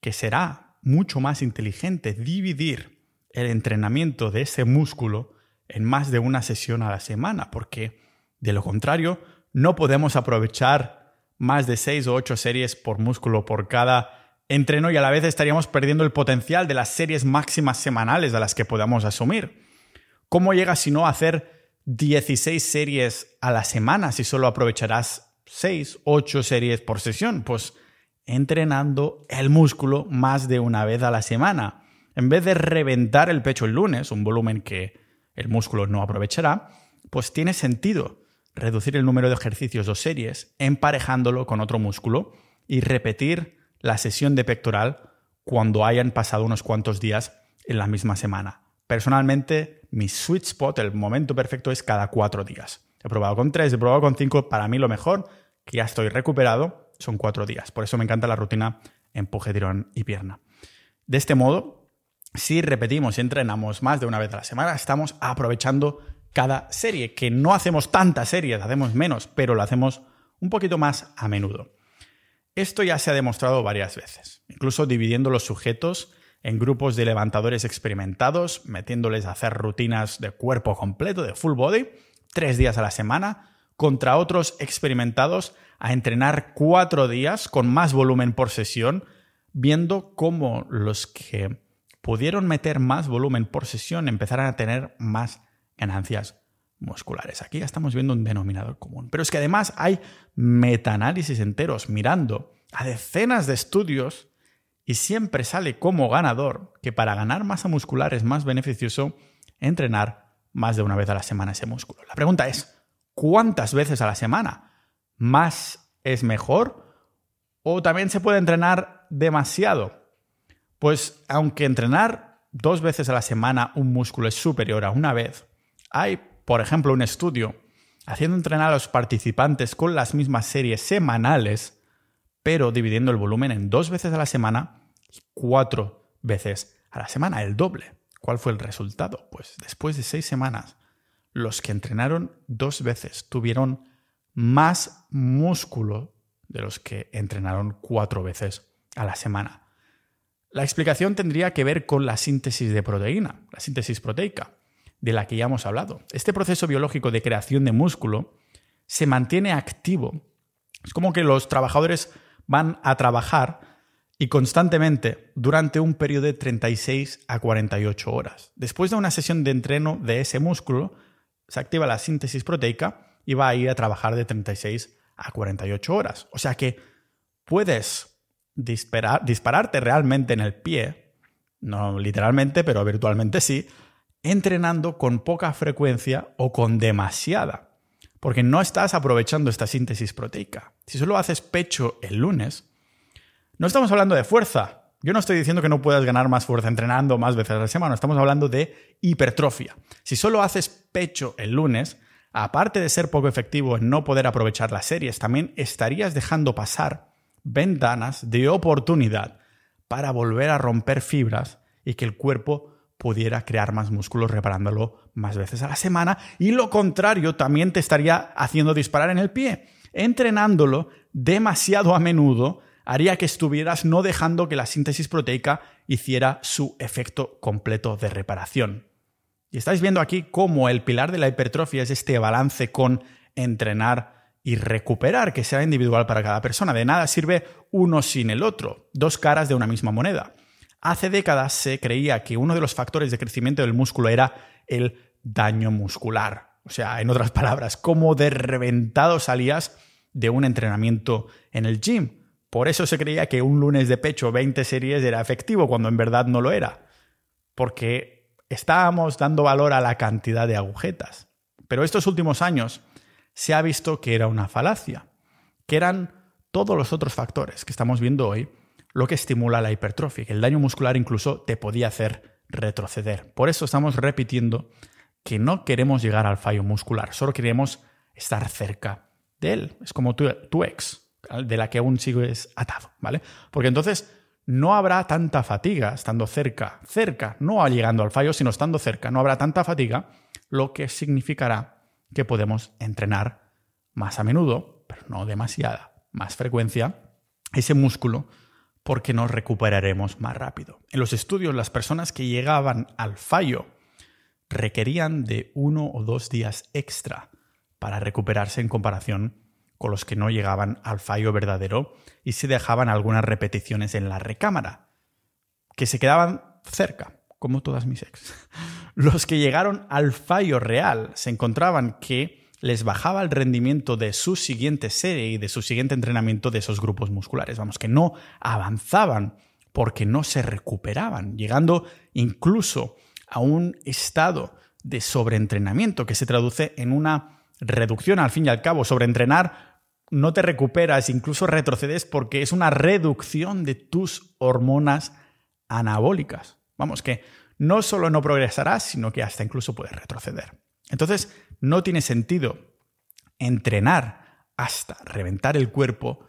que será mucho más inteligente dividir el entrenamiento de ese músculo en más de una sesión a la semana, porque de lo contrario no podemos aprovechar más de seis o ocho series por músculo por cada entreno y a la vez estaríamos perdiendo el potencial de las series máximas semanales a las que podamos asumir. ¿Cómo llegas si no a hacer 16 series a la semana si solo aprovecharás 6, 8 series por sesión? Pues entrenando el músculo más de una vez a la semana. En vez de reventar el pecho el lunes, un volumen que el músculo no aprovechará, pues tiene sentido reducir el número de ejercicios o series emparejándolo con otro músculo y repetir la sesión de pectoral cuando hayan pasado unos cuantos días en la misma semana. Personalmente, mi sweet spot, el momento perfecto, es cada cuatro días. He probado con tres, he probado con cinco. Para mí lo mejor, que ya estoy recuperado, son cuatro días. Por eso me encanta la rutina empuje, tirón y pierna. De este modo, si repetimos y entrenamos más de una vez a la semana, estamos aprovechando cada serie, que no hacemos tantas series, hacemos menos, pero lo hacemos un poquito más a menudo. Esto ya se ha demostrado varias veces, incluso dividiendo los sujetos en grupos de levantadores experimentados, metiéndoles a hacer rutinas de cuerpo completo, de full body, tres días a la semana, contra otros experimentados a entrenar cuatro días con más volumen por sesión, viendo cómo los que pudieron meter más volumen por sesión empezaron a tener más ganancias musculares. Aquí ya estamos viendo un denominador común. Pero es que además hay metaanálisis enteros mirando a decenas de estudios y siempre sale como ganador que para ganar masa muscular es más beneficioso entrenar más de una vez a la semana ese músculo. La pregunta es, ¿cuántas veces a la semana? ¿Más es mejor? ¿O también se puede entrenar demasiado? Pues aunque entrenar dos veces a la semana un músculo es superior a una vez, hay, por ejemplo, un estudio haciendo entrenar a los participantes con las mismas series semanales, pero dividiendo el volumen en dos veces a la semana y cuatro veces a la semana, el doble. ¿Cuál fue el resultado? Pues después de seis semanas, los que entrenaron dos veces tuvieron más músculo de los que entrenaron cuatro veces a la semana. La explicación tendría que ver con la síntesis de proteína, la síntesis proteica de la que ya hemos hablado. Este proceso biológico de creación de músculo se mantiene activo. Es como que los trabajadores van a trabajar y constantemente durante un periodo de 36 a 48 horas. Después de una sesión de entreno de ese músculo, se activa la síntesis proteica y va a ir a trabajar de 36 a 48 horas. O sea que puedes dispararte realmente en el pie, no literalmente, pero virtualmente sí, entrenando con poca frecuencia o con demasiada, porque no estás aprovechando esta síntesis proteica. Si solo haces pecho el lunes, no estamos hablando de fuerza. Yo no estoy diciendo que no puedas ganar más fuerza entrenando más veces a la semana, estamos hablando de hipertrofia. Si solo haces pecho el lunes, aparte de ser poco efectivo en no poder aprovechar las series, también estarías dejando pasar ventanas de oportunidad para volver a romper fibras y que el cuerpo pudiera crear más músculos reparándolo más veces a la semana y lo contrario también te estaría haciendo disparar en el pie. Entrenándolo demasiado a menudo haría que estuvieras no dejando que la síntesis proteica hiciera su efecto completo de reparación. Y estáis viendo aquí cómo el pilar de la hipertrofia es este balance con entrenar y recuperar, que sea individual para cada persona. De nada sirve uno sin el otro, dos caras de una misma moneda. Hace décadas se creía que uno de los factores de crecimiento del músculo era el daño muscular. O sea, en otras palabras, cómo de reventado salías de un entrenamiento en el gym. Por eso se creía que un lunes de pecho 20 series era efectivo cuando en verdad no lo era. Porque estábamos dando valor a la cantidad de agujetas. Pero estos últimos años se ha visto que era una falacia, que eran todos los otros factores que estamos viendo hoy lo que estimula la hipertrofia, que el daño muscular incluso te podía hacer retroceder. Por eso estamos repitiendo que no queremos llegar al fallo muscular, solo queremos estar cerca de él. Es como tu, tu ex, de la que aún sigues atado, ¿vale? Porque entonces no habrá tanta fatiga estando cerca, cerca, no llegando al fallo, sino estando cerca, no habrá tanta fatiga, lo que significará que podemos entrenar más a menudo, pero no demasiada, más frecuencia, ese músculo porque nos recuperaremos más rápido. En los estudios, las personas que llegaban al fallo requerían de uno o dos días extra para recuperarse en comparación con los que no llegaban al fallo verdadero y se dejaban algunas repeticiones en la recámara, que se quedaban cerca, como todas mis ex. [laughs] Los que llegaron al fallo real se encontraban que les bajaba el rendimiento de su siguiente serie y de su siguiente entrenamiento de esos grupos musculares. Vamos, que no avanzaban porque no se recuperaban, llegando incluso a un estado de sobreentrenamiento que se traduce en una reducción al fin y al cabo. Sobreentrenar no te recuperas, incluso retrocedes porque es una reducción de tus hormonas anabólicas. Vamos, que no solo no progresarás, sino que hasta incluso puedes retroceder. Entonces, no tiene sentido entrenar hasta reventar el cuerpo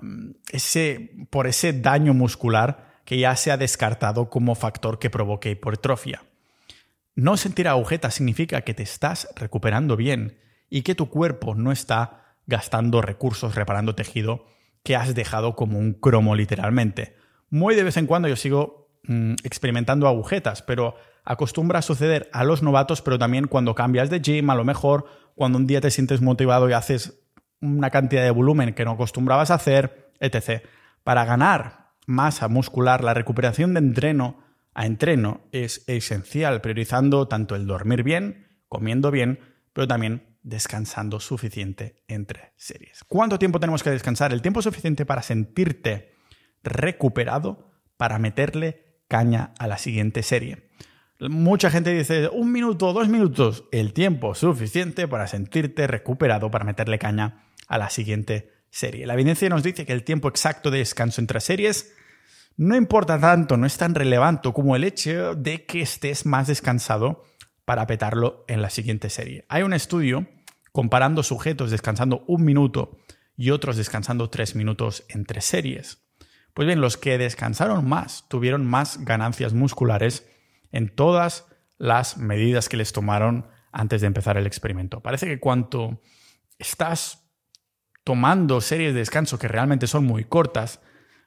mm, ese, por ese daño muscular que ya se ha descartado como factor que provoque hipertrofia. No sentir agujetas significa que te estás recuperando bien y que tu cuerpo no está gastando recursos reparando tejido que has dejado como un cromo literalmente. Muy de vez en cuando yo sigo mm, experimentando agujetas, pero acostumbra a suceder a los novatos, pero también cuando cambias de gym, a lo mejor cuando un día te sientes motivado y haces una cantidad de volumen que no acostumbrabas a hacer, etc. Para ganar masa muscular, la recuperación de entreno a entreno es esencial, priorizando tanto el dormir bien, comiendo bien, pero también descansando suficiente entre series. ¿Cuánto tiempo tenemos que descansar? El tiempo suficiente para sentirte recuperado para meterle caña a la siguiente serie. Mucha gente dice un minuto, dos minutos, el tiempo suficiente para sentirte recuperado para meterle caña a la siguiente serie. La evidencia nos dice que el tiempo exacto de descanso entre series no importa tanto, no es tan relevante como el hecho de que estés más descansado para petarlo en la siguiente serie. Hay un estudio comparando sujetos descansando un minuto y otros descansando tres minutos entre series. Pues bien, los que descansaron más tuvieron más ganancias musculares en todas las medidas que les tomaron antes de empezar el experimento. Parece que cuanto estás tomando series de descanso que realmente son muy cortas,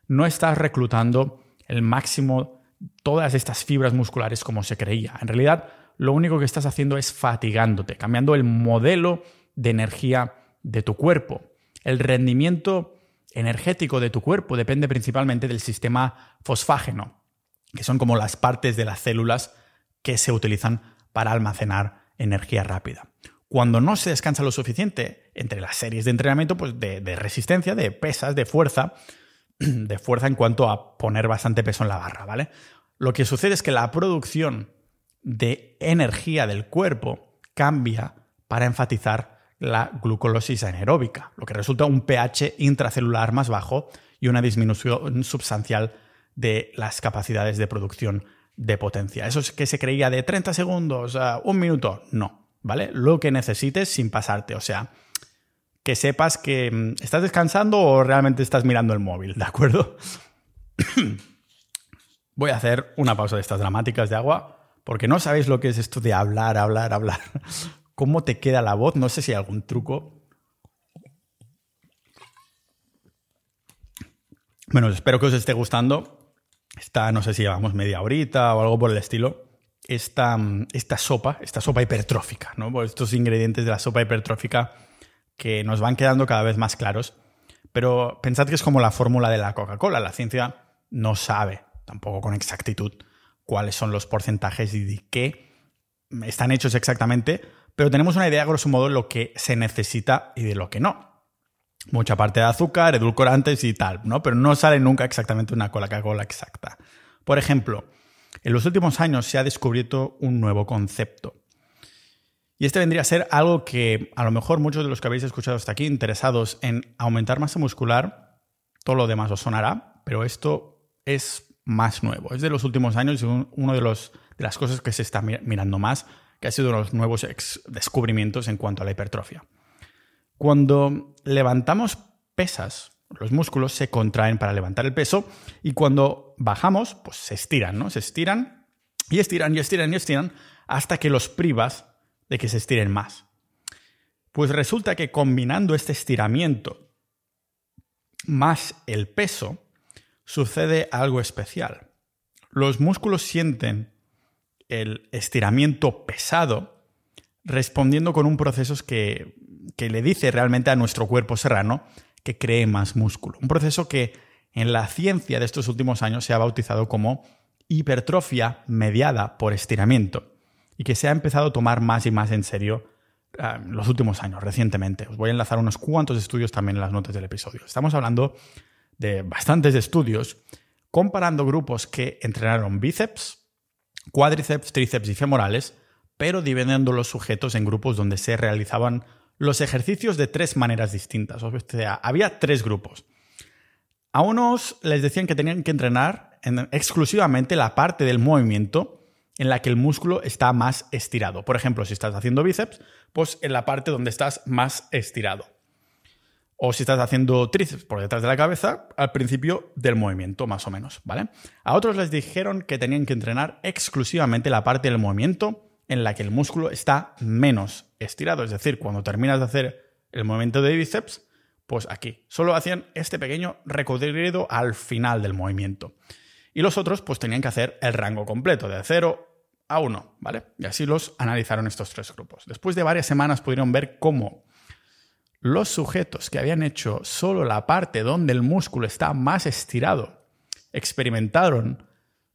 no estás reclutando el máximo todas estas fibras musculares como se creía. En realidad, lo único que estás haciendo es fatigándote, cambiando el modelo de energía de tu cuerpo. El rendimiento energético de tu cuerpo depende principalmente del sistema fosfágeno, que son como las partes de las células que se utilizan para almacenar energía rápida. Cuando no se descansa lo suficiente entre las series de entrenamiento, pues de, de resistencia, de pesas, de fuerza, [clears throat] de fuerza en cuanto a poner bastante peso en la barra, ¿vale? Lo que sucede es que la producción de energía del cuerpo cambia para enfatizar la glucolosis anaeróbica, lo que resulta un pH intracelular más bajo y una disminución sustancial de las capacidades de producción de potencia. Eso es que se creía de 30 segundos, a un minuto, no, ¿vale? Lo que necesites sin pasarte, o sea, que sepas que mm, estás descansando o realmente estás mirando el móvil, ¿de acuerdo? [coughs] Voy a hacer una pausa de estas dramáticas de agua, porque no sabéis lo que es esto de hablar, hablar, hablar. ¿Cómo te queda la voz? No sé si hay algún truco. Bueno, espero que os esté gustando esta, no sé si llevamos media horita o algo por el estilo, esta, esta sopa, esta sopa hipertrófica, ¿no? Estos ingredientes de la sopa hipertrófica que nos van quedando cada vez más claros. Pero pensad que es como la fórmula de la Coca-Cola. La ciencia no sabe tampoco con exactitud cuáles son los porcentajes y de qué están hechos exactamente, pero tenemos una idea, grosso modo, de lo que se necesita y de lo que no mucha parte de azúcar, edulcorantes y tal, ¿no? Pero no sale nunca exactamente una Coca-Cola exacta. Por ejemplo, en los últimos años se ha descubierto un nuevo concepto. Y este vendría a ser algo que a lo mejor muchos de los que habéis escuchado hasta aquí interesados en aumentar masa muscular, todo lo demás os sonará, pero esto es más nuevo. Es de los últimos años y uno de, los, de las cosas que se está mirando más, que ha sido uno de los nuevos descubrimientos en cuanto a la hipertrofia. Cuando levantamos pesas, los músculos se contraen para levantar el peso y cuando bajamos, pues se estiran, ¿no? Se estiran y estiran y estiran y estiran hasta que los privas de que se estiren más. Pues resulta que combinando este estiramiento más el peso, sucede algo especial. Los músculos sienten el estiramiento pesado respondiendo con un proceso que que le dice realmente a nuestro cuerpo serrano que cree más músculo. Un proceso que en la ciencia de estos últimos años se ha bautizado como hipertrofia mediada por estiramiento y que se ha empezado a tomar más y más en serio ah, en los últimos años, recientemente. Os voy a enlazar unos cuantos estudios también en las notas del episodio. Estamos hablando de bastantes estudios comparando grupos que entrenaron bíceps, cuádriceps, tríceps y femorales, pero dividiendo los sujetos en grupos donde se realizaban los ejercicios de tres maneras distintas. O sea, había tres grupos. A unos les decían que tenían que entrenar exclusivamente la parte del movimiento en la que el músculo está más estirado. Por ejemplo, si estás haciendo bíceps, pues en la parte donde estás más estirado. O si estás haciendo tríceps por detrás de la cabeza, al principio del movimiento, más o menos, ¿vale? A otros les dijeron que tenían que entrenar exclusivamente la parte del movimiento en la que el músculo está menos estirado. Es decir, cuando terminas de hacer el movimiento de bíceps, pues aquí. Solo hacían este pequeño recorrido al final del movimiento. Y los otros, pues tenían que hacer el rango completo, de 0 a 1, ¿vale? Y así los analizaron estos tres grupos. Después de varias semanas pudieron ver cómo los sujetos que habían hecho solo la parte donde el músculo está más estirado experimentaron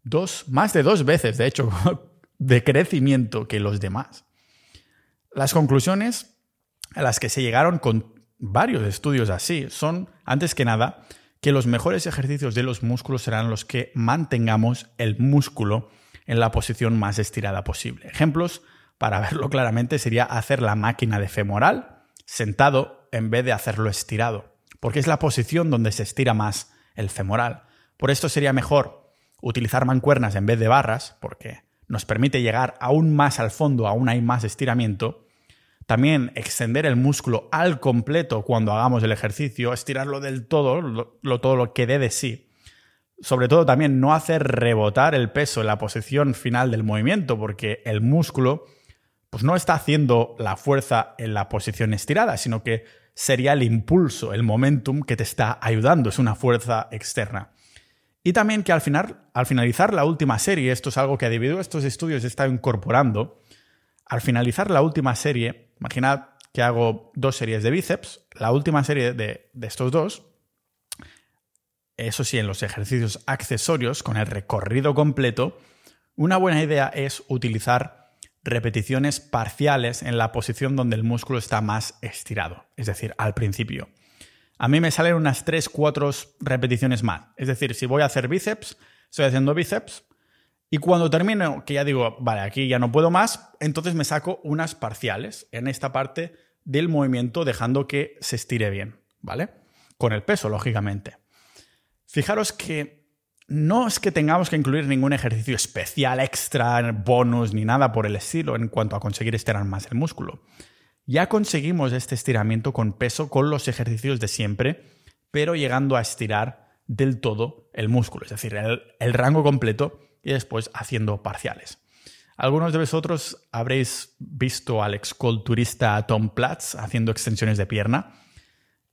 dos, más de dos veces, de hecho, [laughs] de crecimiento que los demás. Las conclusiones a las que se llegaron con varios estudios así son, antes que nada, que los mejores ejercicios de los músculos serán los que mantengamos el músculo en la posición más estirada posible. Ejemplos, para verlo [laughs] claramente, sería hacer la máquina de femoral sentado en vez de hacerlo estirado, porque es la posición donde se estira más el femoral. Por esto sería mejor utilizar mancuernas en vez de barras, porque nos permite llegar aún más al fondo, aún hay más estiramiento. También extender el músculo al completo cuando hagamos el ejercicio, estirarlo del todo, lo, todo lo que dé de sí. Sobre todo también no hacer rebotar el peso en la posición final del movimiento, porque el músculo pues no está haciendo la fuerza en la posición estirada, sino que sería el impulso, el momentum que te está ayudando, es una fuerza externa. Y también que al, final, al finalizar la última serie, esto es algo que debido a estos estudios he estado incorporando, al finalizar la última serie, imaginad que hago dos series de bíceps, la última serie de, de estos dos, eso sí, en los ejercicios accesorios, con el recorrido completo, una buena idea es utilizar repeticiones parciales en la posición donde el músculo está más estirado, es decir, al principio a mí me salen unas 3, 4 repeticiones más. Es decir, si voy a hacer bíceps, estoy haciendo bíceps, y cuando termino, que ya digo, vale, aquí ya no puedo más, entonces me saco unas parciales en esta parte del movimiento, dejando que se estire bien, ¿vale? Con el peso, lógicamente. Fijaros que no es que tengamos que incluir ningún ejercicio especial, extra, bonus, ni nada por el estilo en cuanto a conseguir estirar más el músculo. Ya conseguimos este estiramiento con peso con los ejercicios de siempre, pero llegando a estirar del todo el músculo, es decir, el, rango completo y después haciendo parciales. Algunos de vosotros habréis visto al exculturista Tom Platz haciendo extensiones de pierna.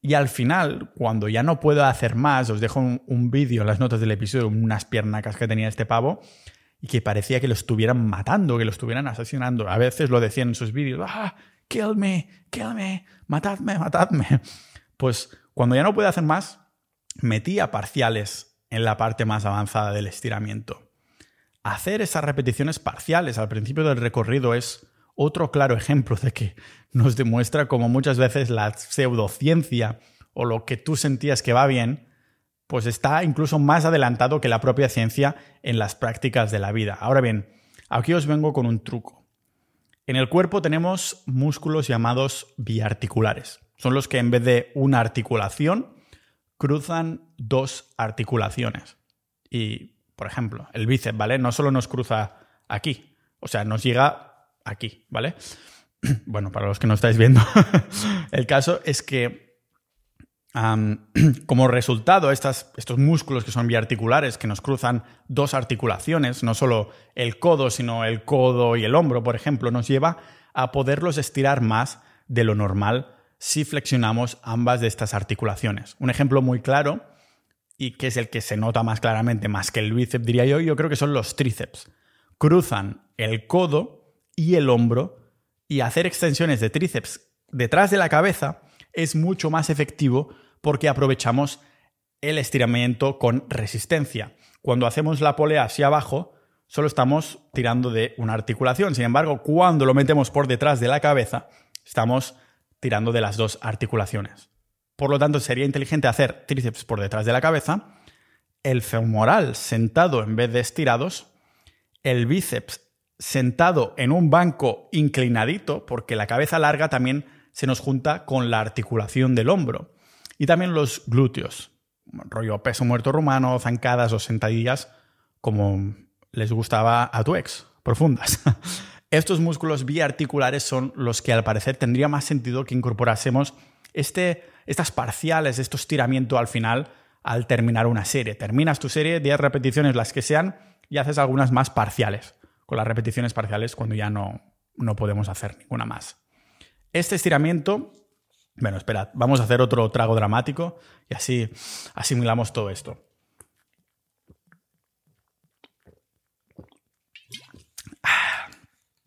Y al final, cuando ya no puedo hacer más, os dejo un, vídeo en las notas del episodio, unas piernacas que tenía este pavo, y que parecía que lo estuvieran matando, que lo estuvieran asesinando. A veces lo decían en sus vídeos, ¡ah! kill me, kill me, matadme, matadme. [laughs] Pues cuando ya no puede hacer más, metía parciales en la parte más avanzada del estiramiento. Hacer esas repeticiones parciales al principio del recorrido es otro claro ejemplo de que nos demuestra cómo muchas veces la pseudociencia o lo que tú sentías que va bien, pues está incluso más adelantado que la propia ciencia en las prácticas de la vida. Ahora bien, aquí os vengo con un truco. En el cuerpo tenemos músculos llamados biarticulares. Son los que en vez de una articulación cruzan dos articulaciones. Y, por ejemplo, el bíceps, ¿vale? No solo nos cruza aquí, o sea, nos llega aquí, ¿vale? [clears throat] Bueno, para los que no estáis viendo, [laughs] el caso es que [clears throat] como resultado, estos músculos que son biarticulares, que nos cruzan dos articulaciones, no solo el codo, sino el codo y el hombro, por ejemplo, nos lleva a poderlos estirar más de lo normal si flexionamos ambas de estas articulaciones. Un ejemplo muy claro, y que es el que se nota más claramente, más que el bíceps, diría yo, yo creo que son los tríceps. Cruzan el codo y el hombro y hacer extensiones de tríceps detrás de la cabeza es mucho más efectivo porque aprovechamos el estiramiento con resistencia. Cuando hacemos la polea hacia abajo, solo estamos tirando de una articulación. Sin embargo, cuando lo metemos por detrás de la cabeza, estamos tirando de las dos articulaciones. Por lo tanto, sería inteligente hacer tríceps por detrás de la cabeza, el femoral sentado en vez de estirados, el bíceps sentado en un banco inclinadito, porque la cabeza larga también se nos junta con la articulación del hombro, y también los glúteos, rollo peso muerto rumano, zancadas o sentadillas, como les gustaba a tu ex, profundas. [laughs] Estos músculos biarticulares son los que al parecer tendría más sentido que incorporásemos este, estas parciales, estos estiramiento al final al terminar una serie. Terminas tu serie, 10 repeticiones las que sean, y haces algunas más parciales, con las repeticiones parciales cuando ya no, no podemos hacer ninguna más. Este estiramiento, bueno, esperad, vamos a hacer otro trago dramático y así asimilamos todo esto.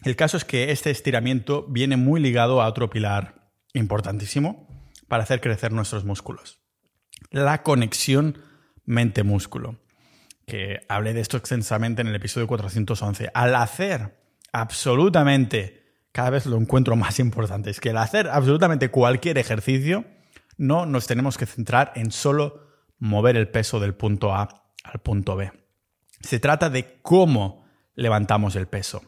El caso es que este estiramiento viene muy ligado a otro pilar importantísimo para hacer crecer nuestros músculos. La conexión mente-músculo, que hablé de esto extensamente en el episodio 411. Al hacer absolutamente, cada vez lo encuentro más importante, es que al hacer absolutamente cualquier ejercicio, no nos tenemos que centrar en solo mover el peso del punto A al punto B. Se trata de cómo levantamos el peso.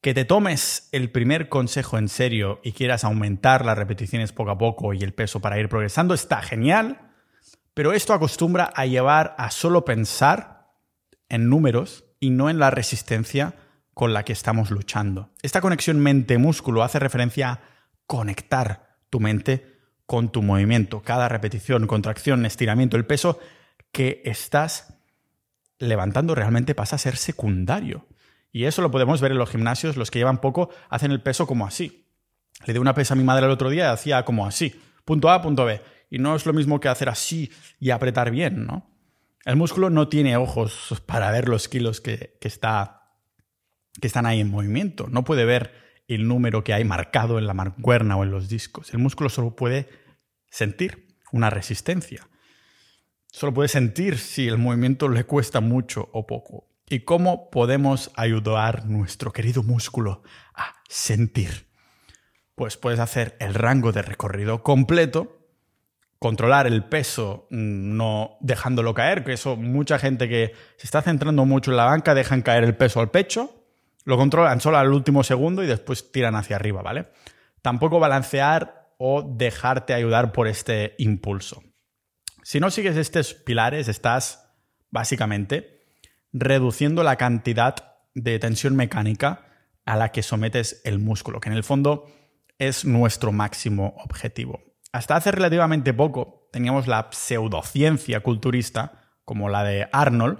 Que te tomes el primer consejo en serio y quieras aumentar las repeticiones poco a poco y el peso para ir progresando está genial, pero esto acostumbra a llevar a solo pensar en números y no en la resistencia con la que estamos luchando. Esta conexión mente-músculo hace referencia a conectar tu mente con tu movimiento. Cada repetición, contracción, estiramiento, el peso que estás levantando realmente pasa a ser secundario. Y eso lo podemos ver en los gimnasios, los que llevan poco hacen el peso como así. Le di una pesa a mi madre el otro día y hacía como así, punto A, punto B. Y no es lo mismo que hacer así y apretar bien, ¿no? El músculo no tiene ojos para ver los kilos que, está, que están ahí en movimiento. No puede ver el número que hay marcado en la mancuerna o en los discos. El músculo solo puede sentir una resistencia. Solo puede sentir si el movimiento le cuesta mucho o poco. ¿Y cómo podemos ayudar nuestro querido músculo a sentir? Pues puedes hacer el rango de recorrido completo, controlar el peso mm, no dejándolo caer, que eso mucha gente que se está centrando mucho en la banca dejan caer el peso al pecho, lo controlan solo al último segundo y después tiran hacia arriba, ¿vale? Tampoco balancear o dejarte ayudar por este impulso. Si no sigues estos pilares, estás básicamente reduciendo la cantidad de tensión mecánica a la que sometes el músculo, que en el fondo es nuestro máximo objetivo. Hasta hace relativamente poco teníamos la pseudociencia culturista, como la de Arnold,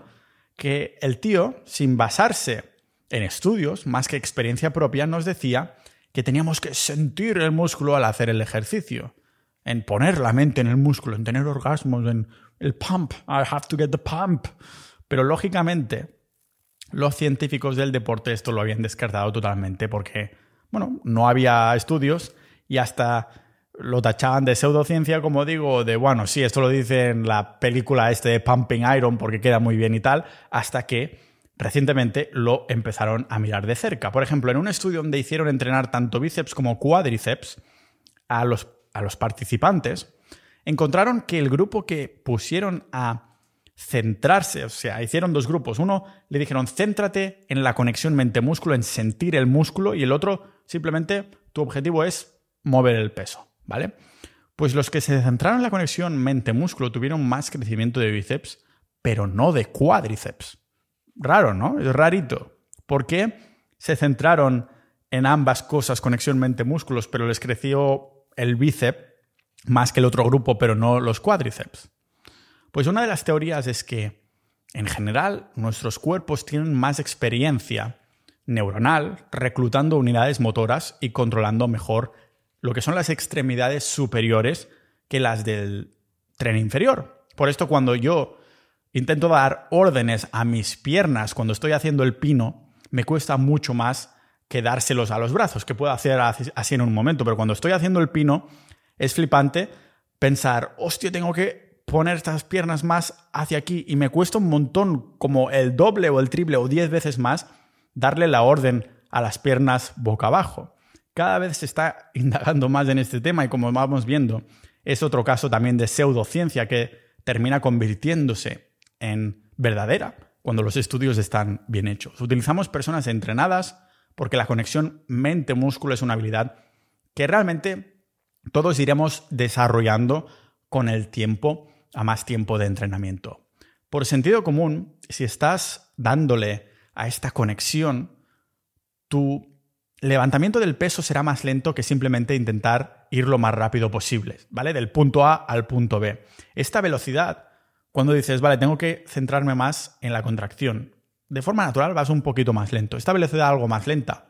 que el tío, sin basarse en estudios más que experiencia propia, nos decía que teníamos que sentir el músculo al hacer el ejercicio, en poner la mente en el músculo, en tener orgasmos, en el pump, I have to get the pump. Pero lógicamente, los científicos del deporte esto lo habían descartado totalmente porque, bueno, no había estudios y hasta lo tachaban de pseudociencia, como digo, de, bueno, sí, esto lo dice en la película este de Pumping Iron porque queda muy bien y tal, hasta que recientemente lo empezaron a mirar de cerca. Por ejemplo, en un estudio donde hicieron entrenar tanto bíceps como cuádriceps a los, a los participantes, encontraron que el grupo que pusieron a centrarse, o sea, hicieron dos grupos. Uno le dijeron, céntrate en la conexión mente-músculo, en sentir el músculo, y el otro, simplemente, tu objetivo es mover el peso, ¿vale? Pues los que se centraron en la conexión mente-músculo tuvieron más crecimiento de bíceps, pero no de cuádriceps. Raro, ¿no? Es rarito. ¿Por qué se centraron en ambas cosas, conexión mente-músculos, pero les creció el bíceps más que el otro grupo, pero no los cuádriceps? Pues una de las teorías es que, en general, nuestros cuerpos tienen más experiencia neuronal reclutando unidades motoras y controlando mejor lo que son las extremidades superiores que las del tren inferior. Por esto cuando yo intento dar órdenes a mis piernas cuando estoy haciendo el pino, me cuesta mucho más que dárselos a los brazos, que puedo hacer así en un momento, pero cuando estoy haciendo el pino es flipante pensar, hostia, tengo que poner estas piernas más hacia aquí y me cuesta un montón, como el doble o el triple o diez veces más, darle la orden a las piernas boca abajo. Cada vez se está [laughs] indagando más en este tema y como vamos viendo, es otro caso también de pseudociencia que termina convirtiéndose en verdadera cuando los estudios están bien hechos. Utilizamos personas entrenadas porque la conexión mente-músculo es una habilidad que realmente todos iremos desarrollando con el tiempo a más tiempo de entrenamiento. Por sentido común, si estás dándole a esta conexión, tu levantamiento del peso será más lento que simplemente intentar ir lo más rápido posible, ¿vale? Del punto A al punto B. Esta velocidad, cuando dices, vale, tengo que centrarme más en la contracción, de forma natural vas un poquito más lento. Esta velocidad algo más lenta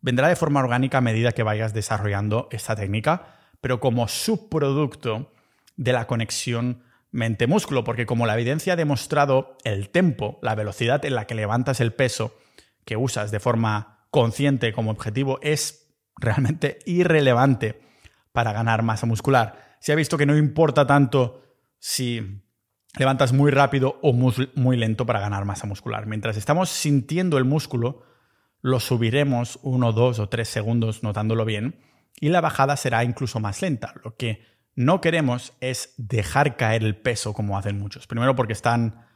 vendrá de forma orgánica a medida que vayas desarrollando esta técnica, pero como subproducto de la conexión mente-músculo, porque como la evidencia ha demostrado el tempo, la velocidad en la que levantas el peso que usas de forma consciente como objetivo es realmente irrelevante para ganar masa muscular. Se ha visto que no importa tanto si levantas muy rápido o muy lento para ganar masa muscular. Mientras estamos sintiendo el músculo, lo subiremos uno, dos o tres segundos notándolo bien y la bajada será incluso más lenta. Lo que no queremos es dejar caer el peso como hacen muchos. Primero porque están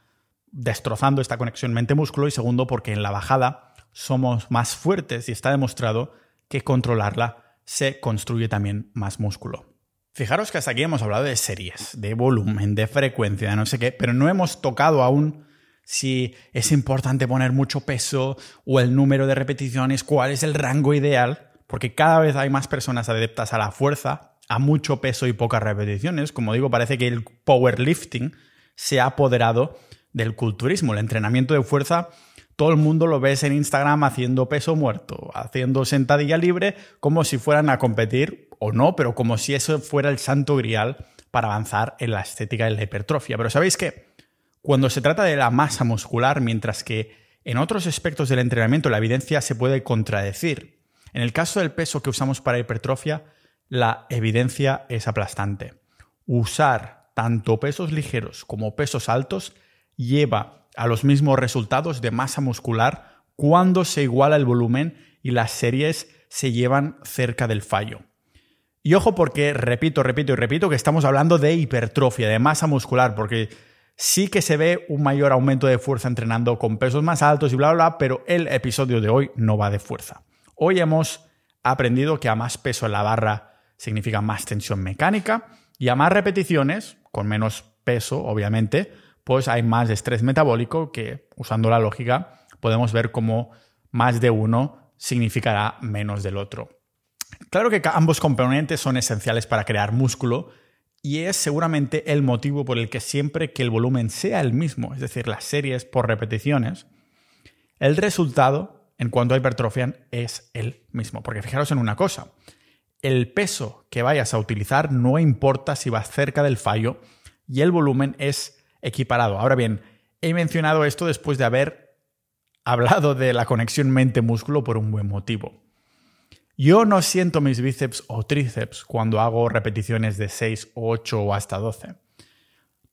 destrozando esta conexión mente-músculo y segundo porque en la bajada somos más fuertes y está demostrado que controlarla se construye también más músculo. Fijaros que hasta aquí hemos hablado de series, de volumen, de frecuencia, no sé qué, pero no hemos tocado aún si es importante poner mucho peso o el número de repeticiones, cuál es el rango ideal, porque cada vez hay más personas adeptas a la fuerza, a mucho peso y pocas repeticiones. Como digo, parece que el powerlifting se ha apoderado del culturismo, el entrenamiento de fuerza todo el mundo lo ves en Instagram haciendo peso muerto, haciendo sentadilla libre, como si fueran a competir, o no, pero como si eso fuera el santo grial para avanzar en la estética de la hipertrofia. Pero sabéis que cuando se trata de la masa muscular, mientras que en otros aspectos del entrenamiento la evidencia se puede contradecir, en el caso del peso que usamos para hipertrofia, la evidencia es aplastante. Usar tanto pesos ligeros como pesos altos lleva a los mismos resultados de masa muscular cuando se iguala el volumen y las series se llevan cerca del fallo. Y ojo porque repito, repito y repito que estamos hablando de hipertrofia, de masa muscular, porque sí que se ve un mayor aumento de fuerza entrenando con pesos más altos y bla, bla, bla, pero el episodio de hoy no va de fuerza. Hoy hemos aprendido que a más peso en la barra significa más tensión mecánica y a más repeticiones, con menos peso, obviamente, pues hay más estrés metabólico que, usando la lógica, podemos ver cómo más de uno significará menos del otro. Claro que ambos componentes son esenciales para crear músculo y es seguramente el motivo por el que siempre que el volumen sea el mismo, es decir, las series por repeticiones, el resultado en cuanto a hipertrofia es el mismo. Porque fijaros en una cosa, el peso que vayas a utilizar no importa si vas cerca del fallo y el volumen es equiparado. Ahora bien, he mencionado esto después de haber hablado de la conexión mente-músculo por un buen motivo. Yo no siento mis bíceps o tríceps cuando hago repeticiones de 6 o 8 o hasta 12.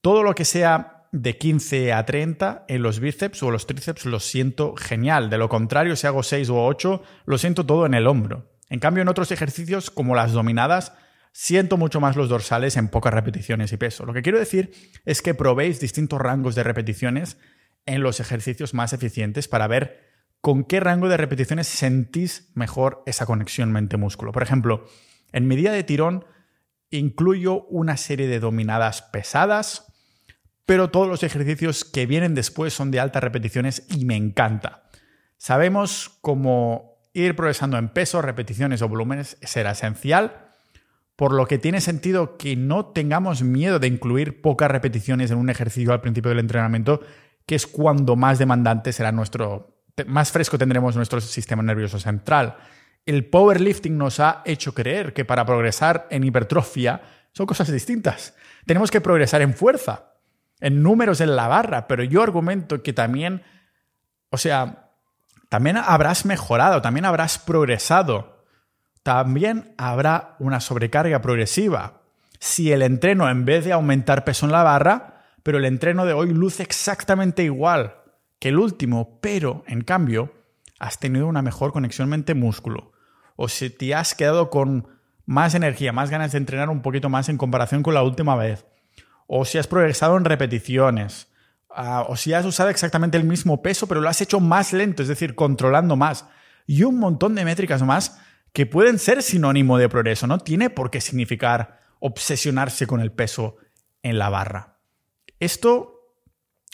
Todo lo que sea de 15 a 30 en los bíceps o los tríceps lo siento genial. De lo contrario, si hago 6 o 8, lo siento todo en el hombro. En cambio, en otros ejercicios como las dominadas, siento mucho más los dorsales en pocas repeticiones y peso. Lo que quiero decir es que probéis distintos rangos de repeticiones en los ejercicios más eficientes para ver con qué rango de repeticiones sentís mejor esa conexión mente-músculo. Por ejemplo, en mi día de tirón incluyo una serie de dominadas pesadas, pero todos los ejercicios que vienen después son de altas repeticiones y me encanta. Sabemos cómo ir progresando en peso, repeticiones o volúmenes será esencial por lo que tiene sentido que no tengamos miedo de incluir pocas repeticiones en un ejercicio al principio del entrenamiento, que es cuando más demandante será nuestro, más fresco tendremos nuestro sistema nervioso central. El powerlifting nos ha hecho creer que para progresar en hipertrofia son cosas distintas. Tenemos que progresar en fuerza, en números en la barra, pero yo argumento que también, o sea, también habrás mejorado, también habrás progresado, también habrá una sobrecarga progresiva. Si el entreno, en vez de aumentar peso en la barra, pero el entreno de hoy luce exactamente igual que el último, pero en cambio has tenido una mejor conexión mente-músculo. O si te has quedado con más energía, más ganas de entrenar un poquito más en comparación con la última vez. O si has progresado en repeticiones Ah, o si has usado exactamente el mismo peso, pero lo has hecho más lento, es decir, controlando más. Y un montón de métricas más que pueden ser sinónimo de progreso. No tiene por qué significar obsesionarse con el peso en la barra. Esto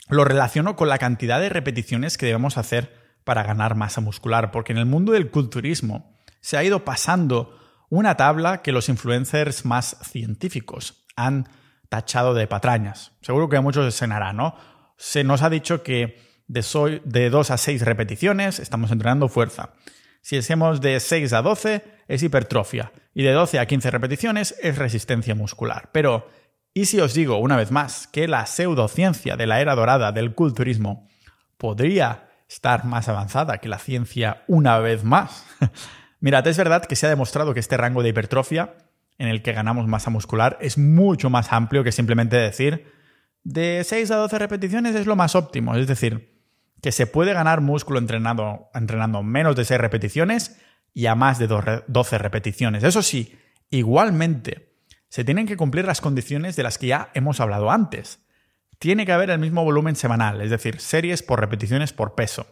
lo relaciono con la cantidad de repeticiones que debemos hacer para ganar masa muscular, porque en el mundo del culturismo se ha ido pasando una tabla que los influencers más científicos han tachado de patrañas. Seguro que a muchos les sonará, ¿no? se nos ha dicho que de, 2 a 6 repeticiones estamos entrenando fuerza. Si hacemos de 6 a 12 es hipertrofia y de 12 a 15 repeticiones es resistencia muscular. Pero, ¿y si os digo una vez más que la pseudociencia de la era dorada del culturismo podría estar más avanzada que la ciencia una vez más? [laughs] Mirad, es verdad que se ha demostrado que este rango de hipertrofia en el que ganamos masa muscular es mucho más amplio que simplemente decir de 6 a 12 repeticiones es lo más óptimo. Es decir, que se puede ganar músculo entrenando, menos de 6 repeticiones y a más de 12 repeticiones. Eso sí, igualmente, se tienen que cumplir las condiciones de las que ya hemos hablado antes. Tiene que haber el mismo volumen semanal, es decir, series por repeticiones por peso.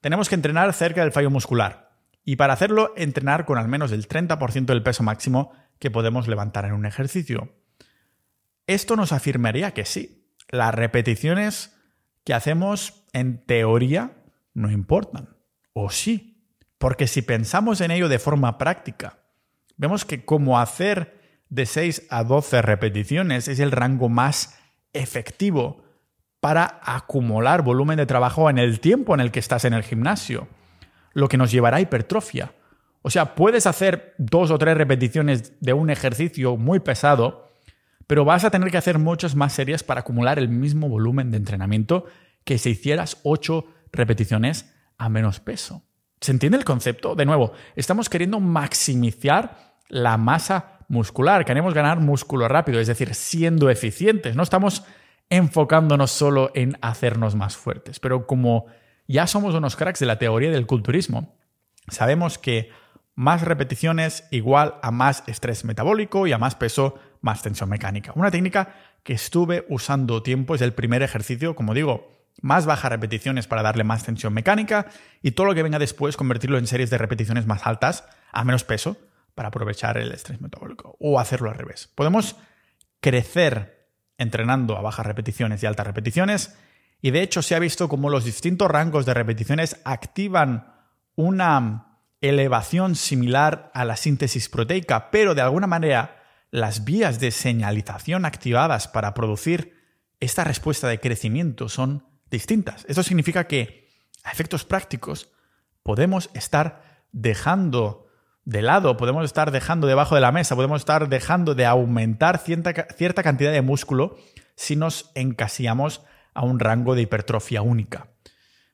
Tenemos que entrenar cerca del fallo muscular y para hacerlo entrenar con al menos el 30% del peso máximo que podemos levantar en un ejercicio. Esto nos afirmaría que sí. Las repeticiones que hacemos en teoría no importan. O sí. Porque si pensamos en ello de forma práctica, vemos que como hacer de 6 a 12 repeticiones es el rango más efectivo para acumular volumen de trabajo en el tiempo en el que estás en el gimnasio, lo que nos llevará a hipertrofia. O sea, puedes hacer dos o tres repeticiones de un ejercicio muy pesado pero vas a tener que hacer muchas más series para acumular el mismo volumen de entrenamiento que si hicieras 8 repeticiones a menos peso. ¿Se entiende el concepto? De nuevo, estamos queriendo maximizar la masa muscular, queremos ganar músculo rápido, es decir, siendo eficientes, no estamos enfocándonos solo en hacernos más fuertes, pero como ya somos unos cracks de la teoría del culturismo, sabemos que más repeticiones igual a más estrés metabólico y a más peso, más tensión mecánica. Una técnica que estuve usando tiempo es el primer ejercicio, como digo, más bajas repeticiones para darle más tensión mecánica y todo lo que venga después convertirlo en series de repeticiones más altas a menos peso para aprovechar el estrés metabólico o hacerlo al revés. Podemos crecer entrenando a bajas repeticiones y altas repeticiones y de hecho se ha visto cómo los distintos rangos de repeticiones activan una elevación similar a la síntesis proteica, pero de alguna manera las vías de señalización activadas para producir esta respuesta de crecimiento son distintas. Esto significa que, a efectos prácticos, podemos estar dejando de lado, podemos estar dejando debajo de la mesa, podemos estar dejando de aumentar cierta, cantidad de músculo si nos encasillamos a un rango de hipertrofia única.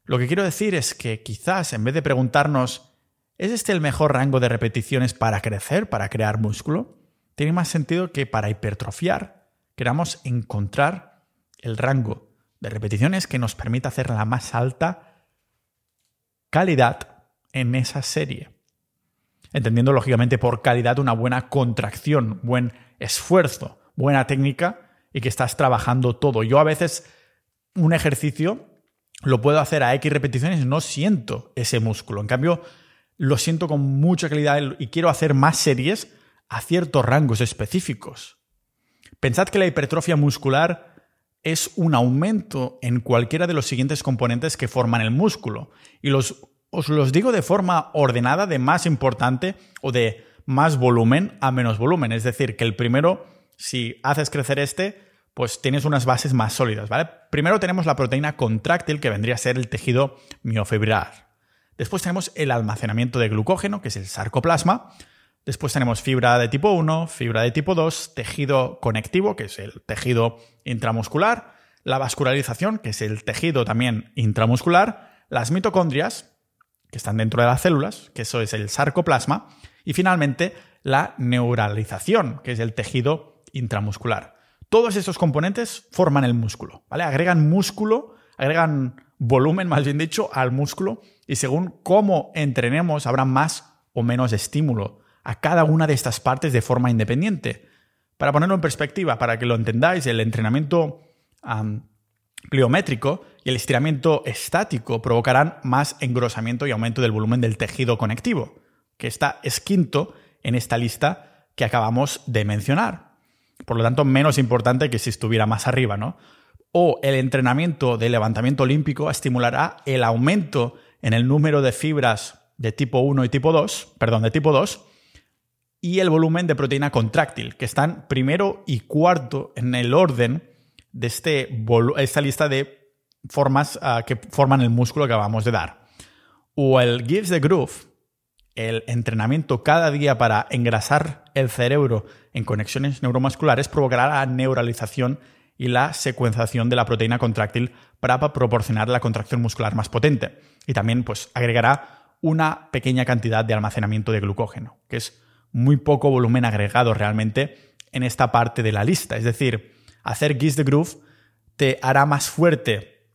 Lo que quiero decir es que quizás en vez de preguntarnos ¿Es este el mejor rango de repeticiones para crecer, para crear músculo? Tiene más sentido que para hipertrofiar queramos encontrar el rango de repeticiones que nos permita hacer la más alta calidad en esa serie. Entendiendo lógicamente por calidad una buena contracción, buen esfuerzo, buena técnica y que estás trabajando todo. Yo a veces un ejercicio lo puedo hacer a X repeticiones y no siento ese músculo. En cambio, lo siento con mucha calidad y quiero hacer más series a ciertos rangos específicos. Pensad que la hipertrofia muscular es un aumento en cualquiera de los siguientes componentes que forman el músculo. Y los, os los digo de forma ordenada, de más importante o de más volumen a menos volumen. Es decir, que el primero, si haces crecer este, pues tienes unas bases más sólidas, ¿vale? Primero tenemos la proteína contráctil, que vendría a ser el tejido miofibrar. Después tenemos el almacenamiento de glucógeno, que es el sarcoplasma. Después tenemos fibra de tipo 1, fibra de tipo 2, tejido conectivo, que es el tejido intramuscular, la vascularización, que es el tejido también intramuscular, las mitocondrias, que están dentro de las células, que eso es el sarcoplasma, y finalmente la neuralización, que es el tejido intramuscular. Todos estos componentes forman el músculo, ¿vale? Agregan músculo, agregan volumen, más bien dicho, al músculo y según cómo entrenemos habrá más o menos estímulo a cada una de estas partes de forma independiente. Para ponerlo en perspectiva, para que lo entendáis, el entrenamiento pliométrico y el estiramiento estático provocarán más engrosamiento y aumento del volumen del tejido conectivo, que está es quinto en esta lista que acabamos de mencionar. Por lo tanto, menos importante que si estuviera más arriba, ¿no? O el entrenamiento de levantamiento olímpico estimulará el aumento en el número de fibras de tipo 1 y tipo 2, perdón, de tipo 2, y el volumen de proteína contráctil, que están primero y cuarto en el orden de este esta lista de formas ah, que forman el músculo que acabamos de dar. O el Gives the Groove, el entrenamiento cada día para engrasar el cerebro en conexiones neuromusculares provocará la neuralización y la secuenciación de la proteína contráctil para proporcionar la contracción muscular más potente. Y también pues, agregará una pequeña cantidad de almacenamiento de glucógeno, que es muy poco volumen agregado realmente en esta parte de la lista. Es decir, hacer Giz de Groove te hará más fuerte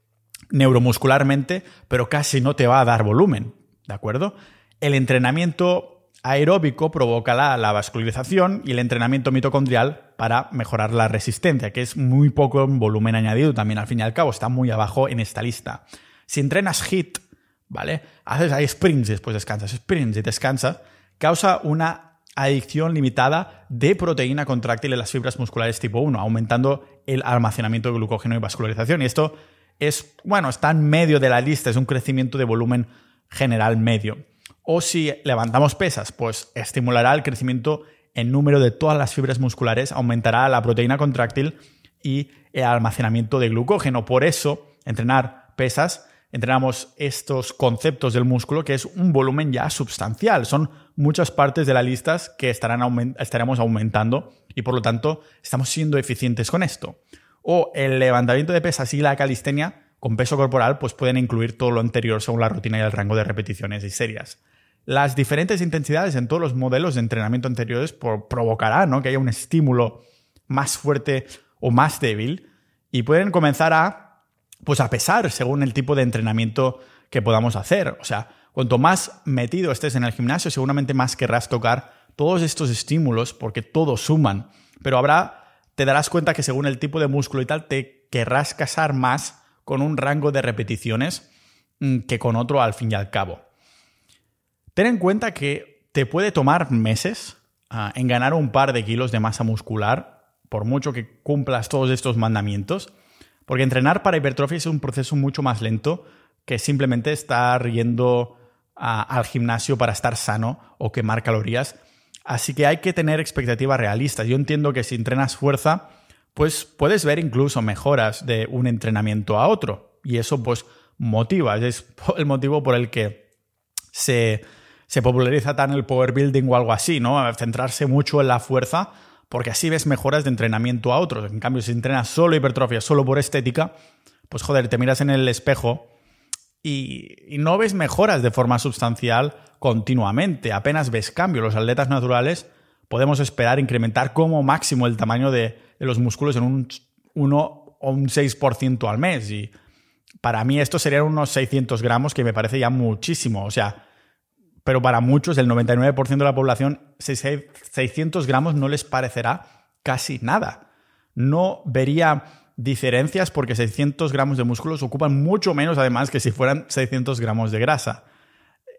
neuromuscularmente, pero casi no te va a dar volumen, ¿de acuerdo? El entrenamiento aeróbico provocará la vascularización y el entrenamiento mitocondrial para mejorar la resistencia, que es muy poco en volumen añadido también, al fin y al cabo, está muy abajo en esta lista. Si entrenas HIT, ¿vale? Haces ahí sprints después descansas, sprints y descansas, causa una adicción limitada de proteína contráctil en las fibras musculares tipo 1, aumentando el almacenamiento de glucógeno y vascularización. Y esto es, bueno, está en medio de la lista, es un crecimiento de volumen general medio. O si levantamos pesas, pues estimulará el crecimiento en número de todas las fibras musculares, aumentará la proteína contráctil y el almacenamiento de glucógeno. Por eso, entrenar pesas entrenamos estos conceptos del músculo, que es un volumen ya sustancial. Son muchas partes de la lista que estarán estaremos aumentando y por lo tanto estamos siendo eficientes con esto. O el levantamiento de pesas y la calistenia con peso corporal pues pueden incluir todo lo anterior según la rutina y el rango de repeticiones y series. Las diferentes intensidades en todos los modelos de entrenamiento anteriores provocarán ¿no? que haya un estímulo más fuerte o más débil y pueden comenzar a pues a pesar según el tipo de entrenamiento que podamos hacer. O sea, cuanto más metido estés en el gimnasio, seguramente más querrás tocar todos estos estímulos porque todos suman. Pero habrá, te darás cuenta que según el tipo de músculo y tal, te querrás casar más con un rango de repeticiones mm, que con otro al fin y al cabo. Ten en cuenta que te puede tomar meses ah, en ganar un par de kilos de masa muscular, por mucho que cumplas todos estos mandamientos. Porque entrenar para hipertrofia es un proceso mucho más lento que simplemente estar yendo al gimnasio para estar sano o quemar calorías. Así que hay que tener expectativas realistas. Yo entiendo que si entrenas fuerza, pues puedes ver incluso mejoras de un entrenamiento a otro. Y eso pues motiva. Es [laughs] el motivo por el que se, se populariza tan el power building o algo así, ¿no? Centrarse mucho en la fuerza porque así ves mejoras de entrenamiento a otros. En cambio, si entrenas solo hipertrofia, solo por estética, pues joder, te miras en el espejo y, no ves mejoras de forma sustancial continuamente, apenas ves cambio. Los atletas naturales podemos esperar incrementar como máximo el tamaño de, los músculos en un 1 o un 6% al mes. Y para mí esto serían unos 600 gramos, que me parece ya muchísimo. O sea, pero para muchos, el 99% de la población, 600 gramos no les parecerá casi nada. No vería diferencias porque 600 gramos de músculos ocupan mucho menos además que si fueran 600 gramos de grasa.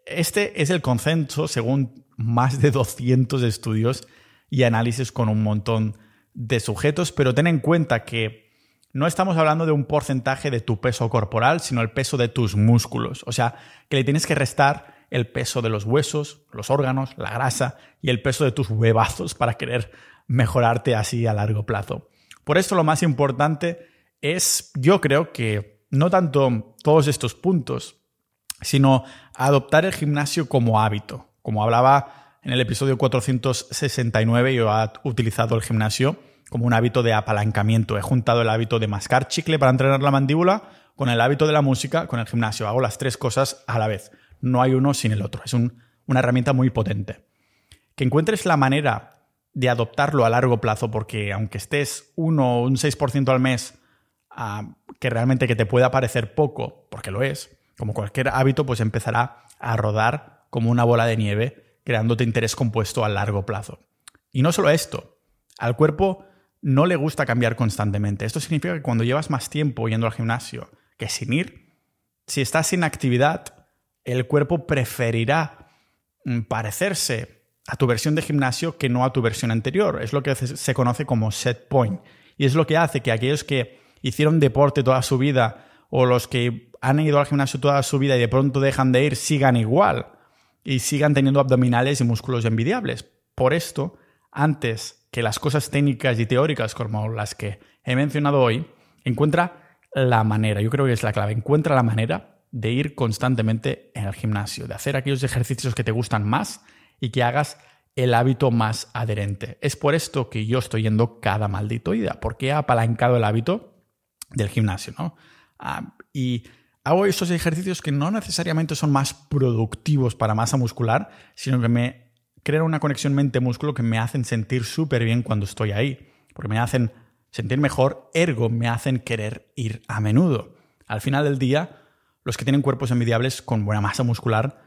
Este es el consenso según más de 200 estudios y análisis con un montón de sujetos, pero ten en cuenta que no estamos hablando de un porcentaje de tu peso corporal, sino el peso de tus músculos. O sea, que le tienes que restar el peso de los huesos, los órganos, la grasa y el peso de tus huevazos para querer mejorarte así a largo plazo. Por esto lo más importante es, yo creo que no tanto todos estos puntos, sino adoptar el gimnasio como hábito. Como hablaba en el episodio 469, yo he utilizado el gimnasio como un hábito de apalancamiento. He juntado el hábito de mascar chicle para entrenar la mandíbula con el hábito de la música, con el gimnasio. Hago las tres cosas a la vez. no hay uno sin el otro. Es una herramienta muy potente. Que encuentres la manera de adoptarlo a largo plazo, porque aunque estés uno o un 6% al mes, ah, que realmente que te pueda parecer poco, porque lo es, como cualquier hábito, pues empezará a rodar como una bola de nieve, creándote interés compuesto a largo plazo. Y no solo esto, al cuerpo no le gusta cambiar constantemente. Esto significa que cuando llevas más tiempo yendo al gimnasio que sin ir, si estás sin actividad, el cuerpo preferirá mm, parecerse a tu versión de gimnasio que no a tu versión anterior. Es lo que se conoce como set point. Y es lo que hace que aquellos que hicieron deporte toda su vida o los que han ido al gimnasio toda su vida y de pronto dejan de ir sigan igual y sigan teniendo abdominales y músculos envidiables. Por esto, antes que las cosas técnicas y teóricas como las que he mencionado hoy, encuentra la manera, yo creo que es la clave, encuentra la manera de ir constantemente en el gimnasio, de hacer aquellos ejercicios que te gustan más y que hagas el hábito más adherente. Es por esto que yo estoy yendo cada maldito día, porque he apalancado el hábito del gimnasio, ¿no? Ah, y hago estos ejercicios que no necesariamente son más productivos para masa muscular, sino que me crean una conexión mente-músculo que me hacen sentir súper bien cuando estoy ahí, porque me hacen sentir mejor, ergo me hacen querer ir a menudo. Al final del día, los que tienen cuerpos envidiables con buena masa muscular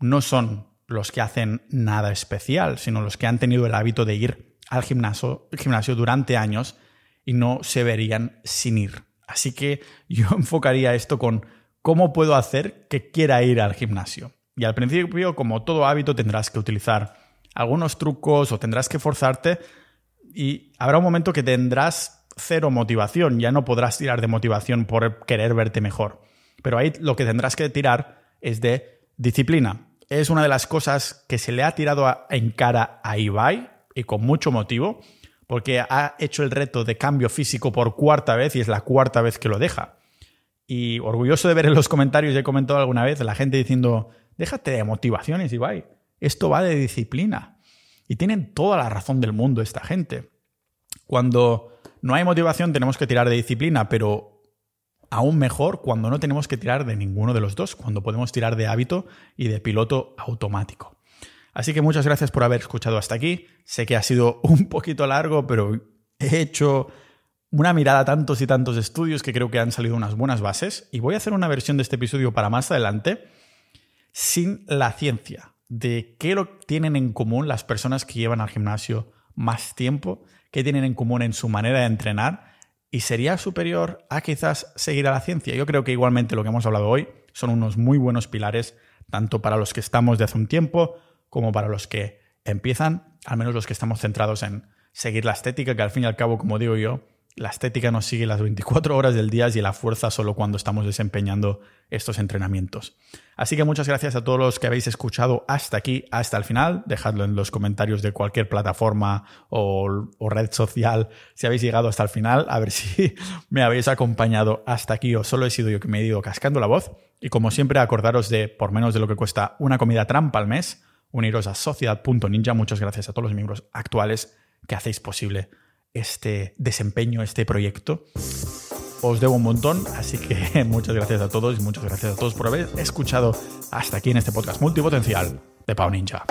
no son los que hacen nada especial, sino los que han tenido el hábito de ir al gimnasio, gimnasio durante años y no se verían sin ir. Así que [laughs] yo enfocaría esto con cómo puedo hacer que quiera ir al gimnasio. Y al principio, como todo hábito, tendrás que utilizar algunos trucos o tendrás que forzarte y habrá un momento que tendrás cero motivación, ya no podrás tirar de motivación por querer verte mejor. Pero ahí lo que tendrás que tirar es de disciplina es una de las cosas que se le ha tirado en cara a Ibai y con mucho motivo, porque ha hecho el reto de cambio físico por cuarta vez y es la cuarta vez que lo deja. Y orgulloso de ver en los comentarios, he comentado alguna vez, la gente diciendo, déjate de motivaciones, Ibai, esto va de disciplina. Y tienen toda la razón del mundo esta gente. Cuando no hay motivación tenemos que tirar de disciplina, pero aún mejor cuando no tenemos que tirar de ninguno de los dos, cuando podemos tirar de hábito y de piloto automático. Así que muchas gracias por haber escuchado hasta aquí. Sé que ha sido [laughs] un poquito largo, pero he hecho una mirada a tantos y tantos estudios que creo que han salido unas buenas bases y voy a hacer una versión de este episodio para más adelante sin la ciencia de qué lo tienen en común las personas que llevan al gimnasio más tiempo, qué tienen en común en su manera de entrenar y sería superior a quizás seguir a la ciencia. Yo creo que igualmente lo que hemos hablado hoy son unos muy buenos pilares, tanto para los que estamos de hace un tiempo como para los que empiezan, al menos los que estamos centrados en seguir la estética, que al fin y al cabo, como digo yo, la estética nos sigue las 24 horas del día y la fuerza solo cuando estamos desempeñando estos entrenamientos. Así que muchas gracias a todos los que habéis escuchado hasta aquí, hasta el final. Dejadlo en los comentarios de cualquier plataforma o, red social si habéis llegado hasta el final, a ver [laughs] si me habéis acompañado hasta aquí o solo he sido yo que me he ido cascando la voz. Y como siempre, acordaros de, por menos de lo que cuesta una comida trampa al mes, uniros a sociedad.ninja. Muchas gracias a todos los miembros actuales que hacéis posible este desempeño, este proyecto. Os debo un montón, así que [laughs] muchas gracias a todos y muchas gracias a todos por haber escuchado hasta aquí en este podcast multipotencial de Pau Ninja.